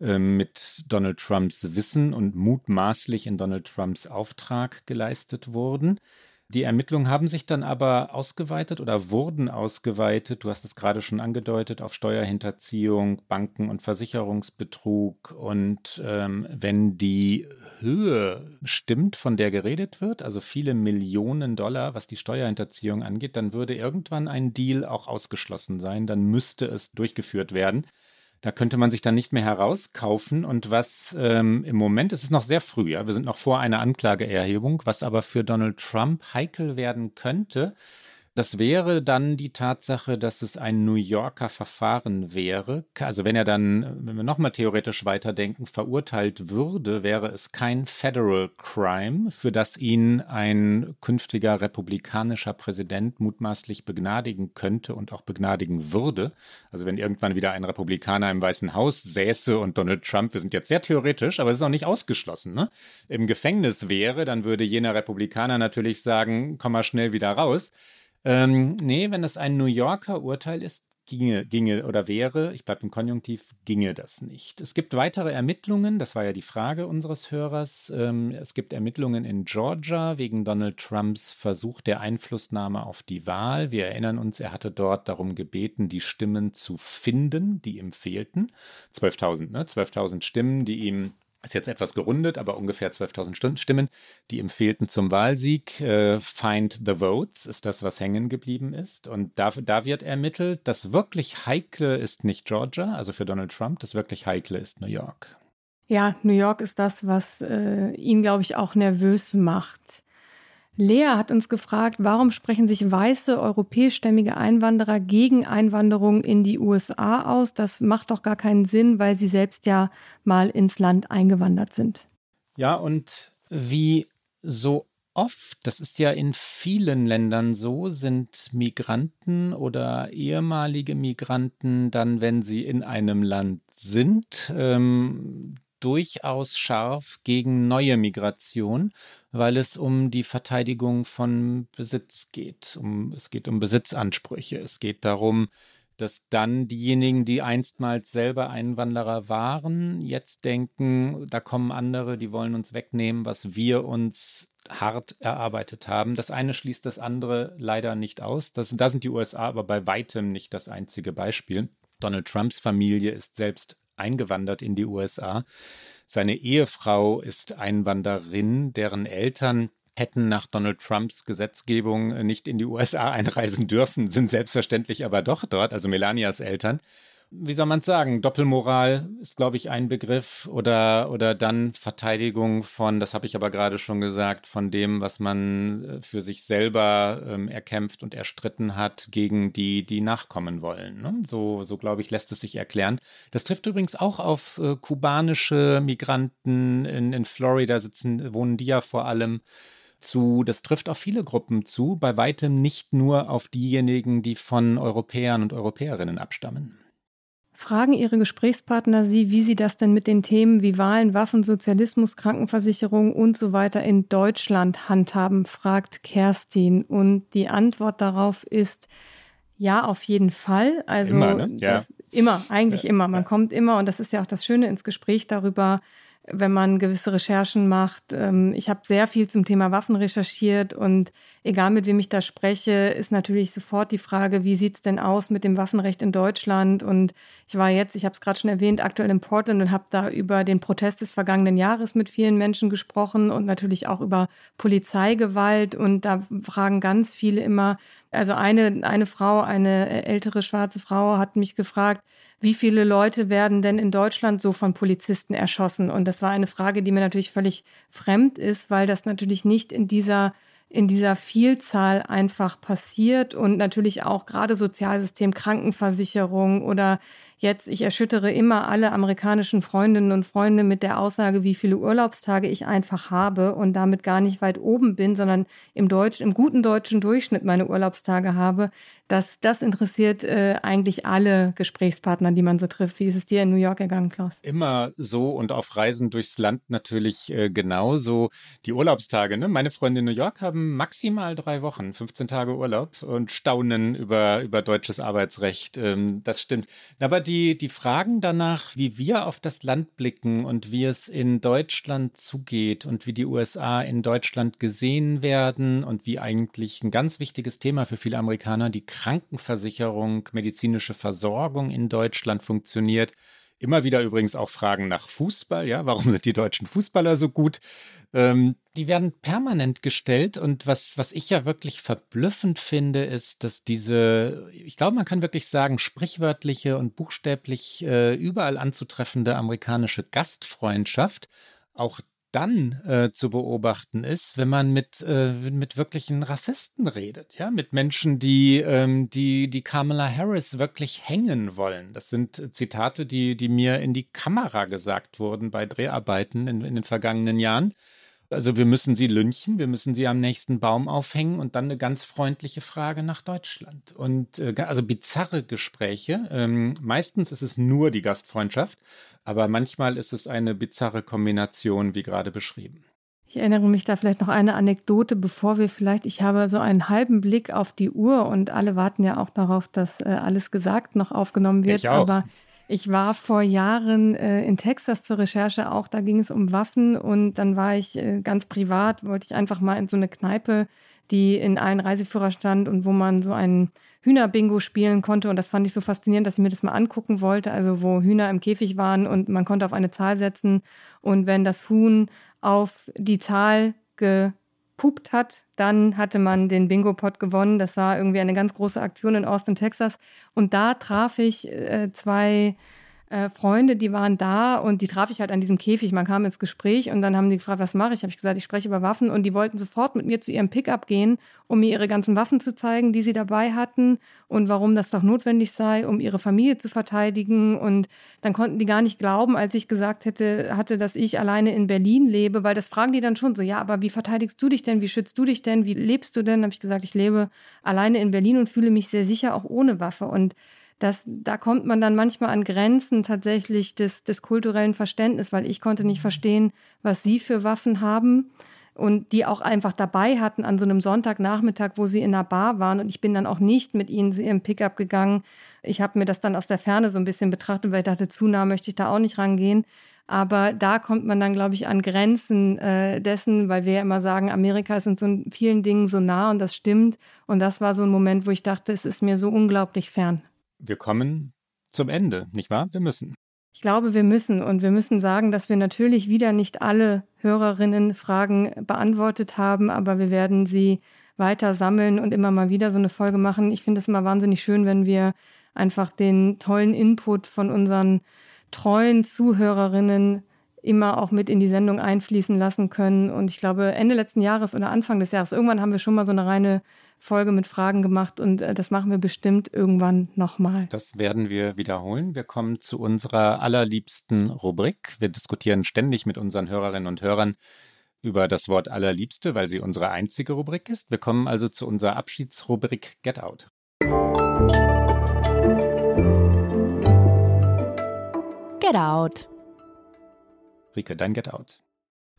ähm, mit Donald Trumps Wissen und mutmaßlich in Donald Trumps Auftrag geleistet wurden. Die Ermittlungen haben sich dann aber ausgeweitet oder wurden ausgeweitet, du hast es gerade schon angedeutet, auf Steuerhinterziehung, Banken- und Versicherungsbetrug. Und ähm, wenn die Höhe stimmt, von der geredet wird, also viele Millionen Dollar, was die Steuerhinterziehung angeht, dann würde irgendwann ein Deal auch ausgeschlossen sein, dann müsste es durchgeführt werden. Da könnte man sich dann nicht mehr herauskaufen. Und was ähm, im Moment, es ist noch sehr früh, ja, wir sind noch vor einer Anklageerhebung, was aber für Donald Trump heikel werden könnte, das wäre dann die Tatsache, dass es ein New Yorker Verfahren wäre. Also wenn er dann, wenn wir nochmal theoretisch weiterdenken, verurteilt würde, wäre es kein Federal Crime, für das ihn ein künftiger republikanischer Präsident mutmaßlich begnadigen könnte und auch begnadigen würde. Also wenn irgendwann wieder ein Republikaner im Weißen Haus säße und Donald Trump, wir sind jetzt sehr theoretisch, aber es ist auch nicht ausgeschlossen, ne? im Gefängnis wäre, dann würde jener Republikaner natürlich sagen, komm mal schnell wieder raus. Ähm, nee, wenn das ein New Yorker Urteil ist, ginge, ginge oder wäre, ich bleibe im Konjunktiv, ginge das nicht. Es gibt weitere Ermittlungen, das war ja die Frage unseres Hörers. Ähm, es gibt Ermittlungen in Georgia wegen Donald Trumps Versuch der Einflussnahme auf die Wahl. Wir erinnern uns, er hatte dort darum gebeten, die Stimmen zu finden, die ihm fehlten. 12.000, ne? 12.000 Stimmen, die ihm ist jetzt etwas gerundet, aber ungefähr 12.000 Stimmen, die ihm fehlten zum Wahlsieg. Äh, Find the Votes ist das, was hängen geblieben ist. Und da, da wird ermittelt, das wirklich Heikle ist nicht Georgia, also für Donald Trump, das wirklich Heikle ist New York. Ja, New York ist das, was äh, ihn, glaube ich, auch nervös macht. Lea hat uns gefragt, warum sprechen sich weiße europäischstämmige Einwanderer gegen Einwanderung in die USA aus? Das macht doch gar keinen Sinn, weil sie selbst ja mal ins Land eingewandert sind. Ja, und wie so oft, das ist ja in vielen Ländern so, sind Migranten oder ehemalige Migranten dann, wenn sie in einem Land sind, ähm, durchaus scharf gegen neue Migration, weil es um die Verteidigung von Besitz geht. Um, es geht um Besitzansprüche. Es geht darum, dass dann diejenigen, die einstmals selber Einwanderer waren, jetzt denken, da kommen andere, die wollen uns wegnehmen, was wir uns hart erarbeitet haben. Das eine schließt das andere leider nicht aus. Das, da sind die USA aber bei weitem nicht das einzige Beispiel. Donald Trumps Familie ist selbst eingewandert in die USA. Seine Ehefrau ist Einwanderin, deren Eltern hätten nach Donald Trumps Gesetzgebung nicht in die USA einreisen dürfen, sind selbstverständlich aber doch dort, also Melanias Eltern wie soll man es sagen, Doppelmoral ist, glaube ich, ein Begriff oder, oder dann Verteidigung von, das habe ich aber gerade schon gesagt, von dem, was man äh, für sich selber ähm, erkämpft und erstritten hat gegen die, die nachkommen wollen. Ne? So, so glaube ich, lässt es sich erklären. Das trifft übrigens auch auf äh, kubanische Migranten in, in Florida sitzen, wohnen die ja vor allem zu, das trifft auf viele Gruppen zu, bei weitem nicht nur auf diejenigen, die von Europäern und Europäerinnen abstammen. Fragen Ihre Gesprächspartner Sie, wie Sie das denn mit den Themen wie Wahlen, Waffen, Sozialismus, Krankenversicherung und so weiter in Deutschland handhaben, fragt Kerstin. Und die Antwort darauf ist, ja, auf jeden Fall. Also immer, ne? ja. das, immer eigentlich ja, immer. Man ja. kommt immer, und das ist ja auch das Schöne ins Gespräch darüber, wenn man gewisse Recherchen macht. Ähm, ich habe sehr viel zum Thema Waffen recherchiert und egal mit wem ich da spreche, ist natürlich sofort die Frage, wie sieht's denn aus mit dem Waffenrecht in Deutschland? Und ich war jetzt, ich habe es gerade schon erwähnt, aktuell in Portland und habe da über den Protest des vergangenen Jahres mit vielen Menschen gesprochen und natürlich auch über Polizeigewalt. Und da fragen ganz viele immer, also eine, eine Frau, eine ältere schwarze Frau hat mich gefragt, wie viele Leute werden denn in Deutschland so von Polizisten erschossen? Und das war eine Frage, die mir natürlich völlig fremd ist, weil das natürlich nicht in dieser in dieser Vielzahl einfach passiert und natürlich auch gerade Sozialsystem, Krankenversicherung oder jetzt, ich erschüttere immer alle amerikanischen Freundinnen und Freunde mit der Aussage, wie viele Urlaubstage ich einfach habe und damit gar nicht weit oben bin, sondern im Deutsch, im guten deutschen Durchschnitt meine Urlaubstage habe. Das, das interessiert äh, eigentlich alle Gesprächspartner, die man so trifft. Wie ist es dir in New York ergangen, Klaus? Immer so und auf Reisen durchs Land natürlich äh, genauso. Die Urlaubstage, ne? Meine Freunde in New York haben maximal drei Wochen, 15 Tage Urlaub und staunen über, über deutsches Arbeitsrecht. Ähm, das stimmt. Aber die, die Fragen danach, wie wir auf das Land blicken und wie es in Deutschland zugeht und wie die USA in Deutschland gesehen werden und wie eigentlich ein ganz wichtiges Thema für viele Amerikaner die Krankenversicherung, medizinische Versorgung in Deutschland funktioniert. Immer wieder übrigens auch Fragen nach Fußball, ja, warum sind die deutschen Fußballer so gut? Ähm, die werden permanent gestellt und was, was ich ja wirklich verblüffend finde, ist, dass diese, ich glaube, man kann wirklich sagen, sprichwörtliche und buchstäblich äh, überall anzutreffende amerikanische Gastfreundschaft auch dann äh, zu beobachten ist, wenn man mit, äh, mit wirklichen Rassisten redet, ja, mit Menschen, die, ähm, die, die Kamala Harris wirklich hängen wollen. Das sind Zitate, die, die mir in die Kamera gesagt wurden bei Dreharbeiten in, in den vergangenen Jahren. Also wir müssen sie lynchen, wir müssen sie am nächsten Baum aufhängen und dann eine ganz freundliche Frage nach Deutschland. Und äh, also bizarre Gespräche. Ähm, meistens ist es nur die Gastfreundschaft, aber manchmal ist es eine bizarre Kombination, wie gerade beschrieben. Ich erinnere mich da vielleicht noch eine Anekdote, bevor wir vielleicht, ich habe so einen halben Blick auf die Uhr und alle warten ja auch darauf, dass äh, alles gesagt noch aufgenommen wird. Ich auch. Aber ich war vor Jahren äh, in Texas zur Recherche auch, da ging es um Waffen und dann war ich äh, ganz privat, wollte ich einfach mal in so eine Kneipe, die in allen Reiseführer stand und wo man so ein Hühnerbingo spielen konnte. Und das fand ich so faszinierend, dass ich mir das mal angucken wollte, also wo Hühner im Käfig waren und man konnte auf eine Zahl setzen. Und wenn das Huhn auf die Zahl ge gepupt hat, dann hatte man den Bingo-Pot gewonnen. Das war irgendwie eine ganz große Aktion in Austin, Texas. Und da traf ich äh, zwei äh, Freunde, die waren da und die traf ich halt an diesem Käfig. Man kam ins Gespräch und dann haben die gefragt, was mache ich? Habe ich gesagt, ich spreche über Waffen und die wollten sofort mit mir zu ihrem Pickup gehen, um mir ihre ganzen Waffen zu zeigen, die sie dabei hatten und warum das doch notwendig sei, um ihre Familie zu verteidigen. Und dann konnten die gar nicht glauben, als ich gesagt hätte, hatte, dass ich alleine in Berlin lebe, weil das fragen die dann schon so, ja, aber wie verteidigst du dich denn? Wie schützt du dich denn? Wie lebst du denn? Habe ich gesagt, ich lebe alleine in Berlin und fühle mich sehr sicher auch ohne Waffe. Und das, da kommt man dann manchmal an Grenzen tatsächlich des, des kulturellen Verständnisses, weil ich konnte nicht verstehen, was sie für Waffen haben und die auch einfach dabei hatten an so einem Sonntagnachmittag, wo sie in einer Bar waren und ich bin dann auch nicht mit ihnen zu ihrem Pickup gegangen. Ich habe mir das dann aus der Ferne so ein bisschen betrachtet, weil ich dachte, zu nah möchte ich da auch nicht rangehen. Aber da kommt man dann, glaube ich, an Grenzen äh, dessen, weil wir ja immer sagen, Amerika ist in so vielen Dingen so nah und das stimmt. Und das war so ein Moment, wo ich dachte, es ist mir so unglaublich fern. Wir kommen zum Ende, nicht wahr? Wir müssen. Ich glaube, wir müssen und wir müssen sagen, dass wir natürlich wieder nicht alle Hörerinnen Fragen beantwortet haben, aber wir werden sie weiter sammeln und immer mal wieder so eine Folge machen. Ich finde es immer wahnsinnig schön, wenn wir einfach den tollen Input von unseren treuen Zuhörerinnen immer auch mit in die Sendung einfließen lassen können. Und ich glaube, Ende letzten Jahres oder Anfang des Jahres, irgendwann haben wir schon mal so eine reine Folge mit Fragen gemacht und äh, das machen wir bestimmt irgendwann nochmal. Das werden wir wiederholen. Wir kommen zu unserer allerliebsten Rubrik. Wir diskutieren ständig mit unseren Hörerinnen und Hörern über das Wort allerliebste, weil sie unsere einzige Rubrik ist. Wir kommen also zu unserer Abschiedsrubrik Get Out. Get Out. Rike, dein Get Out.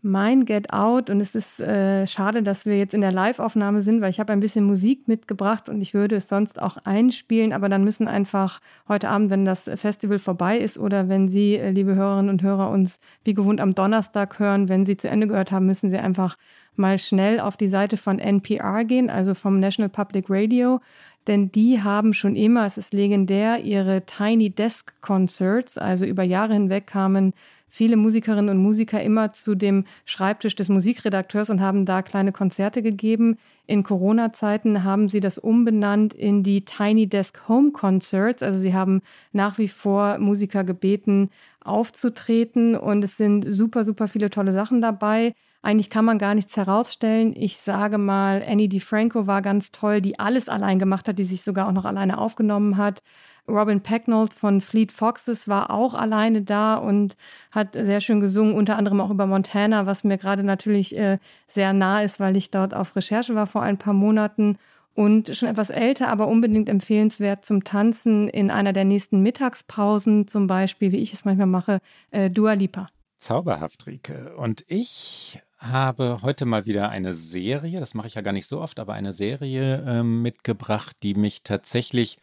Mein Get Out, und es ist äh, schade, dass wir jetzt in der Live-Aufnahme sind, weil ich habe ein bisschen Musik mitgebracht und ich würde es sonst auch einspielen, aber dann müssen einfach heute Abend, wenn das Festival vorbei ist oder wenn Sie, äh, liebe Hörerinnen und Hörer, uns wie gewohnt am Donnerstag hören, wenn Sie zu Ende gehört haben, müssen Sie einfach mal schnell auf die Seite von NPR gehen, also vom National Public Radio. Denn die haben schon immer, es ist legendär, ihre Tiny Desk Concerts, also über Jahre hinweg kamen viele Musikerinnen und Musiker immer zu dem Schreibtisch des Musikredakteurs und haben da kleine Konzerte gegeben. In Corona-Zeiten haben sie das umbenannt in die Tiny Desk Home Concerts. Also sie haben nach wie vor Musiker gebeten, aufzutreten und es sind super, super viele tolle Sachen dabei. Eigentlich kann man gar nichts herausstellen. Ich sage mal, Annie DiFranco war ganz toll, die alles allein gemacht hat, die sich sogar auch noch alleine aufgenommen hat. Robin Pecknold von Fleet Foxes war auch alleine da und hat sehr schön gesungen, unter anderem auch über Montana, was mir gerade natürlich äh, sehr nah ist, weil ich dort auf Recherche war vor ein paar Monaten und schon etwas älter, aber unbedingt empfehlenswert zum Tanzen in einer der nächsten Mittagspausen, zum Beispiel, wie ich es manchmal mache, äh, Dua Lipa. Zauberhaft, Rike. Und ich habe heute mal wieder eine Serie, das mache ich ja gar nicht so oft, aber eine Serie äh, mitgebracht, die mich tatsächlich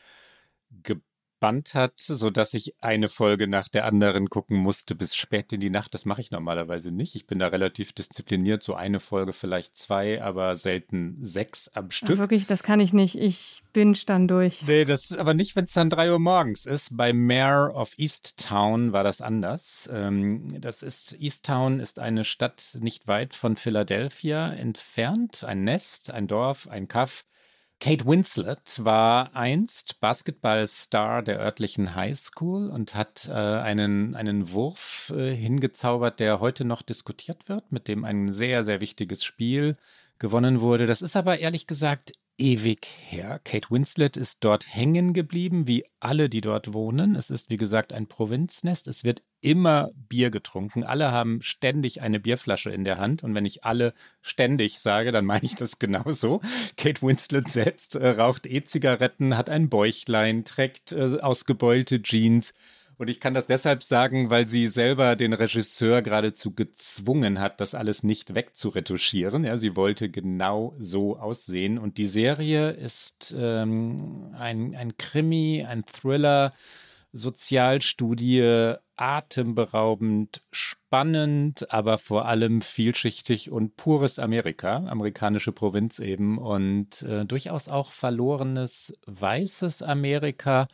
Band hat, sodass ich eine Folge nach der anderen gucken musste bis spät in die Nacht. Das mache ich normalerweise nicht. Ich bin da relativ diszipliniert, so eine Folge, vielleicht zwei, aber selten sechs am Stück. Ach, wirklich, das kann ich nicht. Ich binge dann durch. Nee, das aber nicht, wenn es dann drei Uhr morgens ist. Bei Mayor of Easttown war das anders. Ähm, das ist, Easttown ist eine Stadt nicht weit von Philadelphia entfernt. Ein Nest, ein Dorf, ein Kaff Kate Winslet war einst Basketballstar der örtlichen Highschool und hat äh, einen, einen Wurf äh, hingezaubert, der heute noch diskutiert wird, mit dem ein sehr, sehr wichtiges Spiel gewonnen wurde. Das ist aber ehrlich gesagt ewig her. Kate Winslet ist dort hängen geblieben, wie alle, die dort wohnen. Es ist, wie gesagt, ein Provinznest. Es wird immer Bier getrunken. Alle haben ständig eine Bierflasche in der Hand. Und wenn ich alle ständig sage, dann meine ich das genauso. Kate Winslet selbst äh, raucht E-Zigaretten, hat ein Bäuchlein, trägt äh, ausgebeulte Jeans und ich kann das deshalb sagen, weil sie selber den Regisseur geradezu gezwungen hat, das alles nicht wegzuretuschieren. Ja, sie wollte genau so aussehen. Und die Serie ist ähm, ein, ein Krimi, ein Thriller, Sozialstudie, atemberaubend, spannend, aber vor allem vielschichtig und pures Amerika, amerikanische Provinz eben und äh, durchaus auch verlorenes weißes Amerika,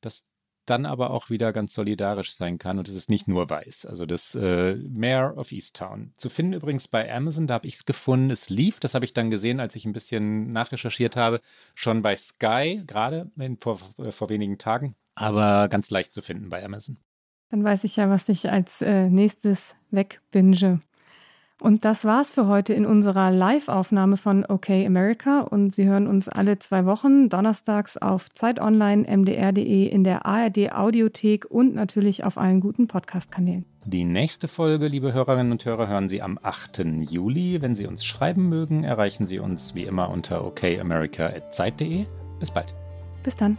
das dann aber auch wieder ganz solidarisch sein kann und es ist nicht nur weiß. Also das äh, Mayor of Easttown. Zu finden übrigens bei Amazon, da habe ich es gefunden. Es lief, das habe ich dann gesehen, als ich ein bisschen nachrecherchiert habe, schon bei Sky, gerade vor, äh, vor wenigen Tagen, aber ganz leicht zu finden bei Amazon. Dann weiß ich ja, was ich als äh, nächstes wegbinge. Und das war's für heute in unserer Live-Aufnahme von OK America. Und Sie hören uns alle zwei Wochen donnerstags auf Zeit Online, mdr.de, in der ARD Audiothek und natürlich auf allen guten Podcast-Kanälen. Die nächste Folge, liebe Hörerinnen und Hörer, hören Sie am 8. Juli. Wenn Sie uns schreiben mögen, erreichen Sie uns wie immer unter okamerica.zeit.de. Bis bald. Bis dann.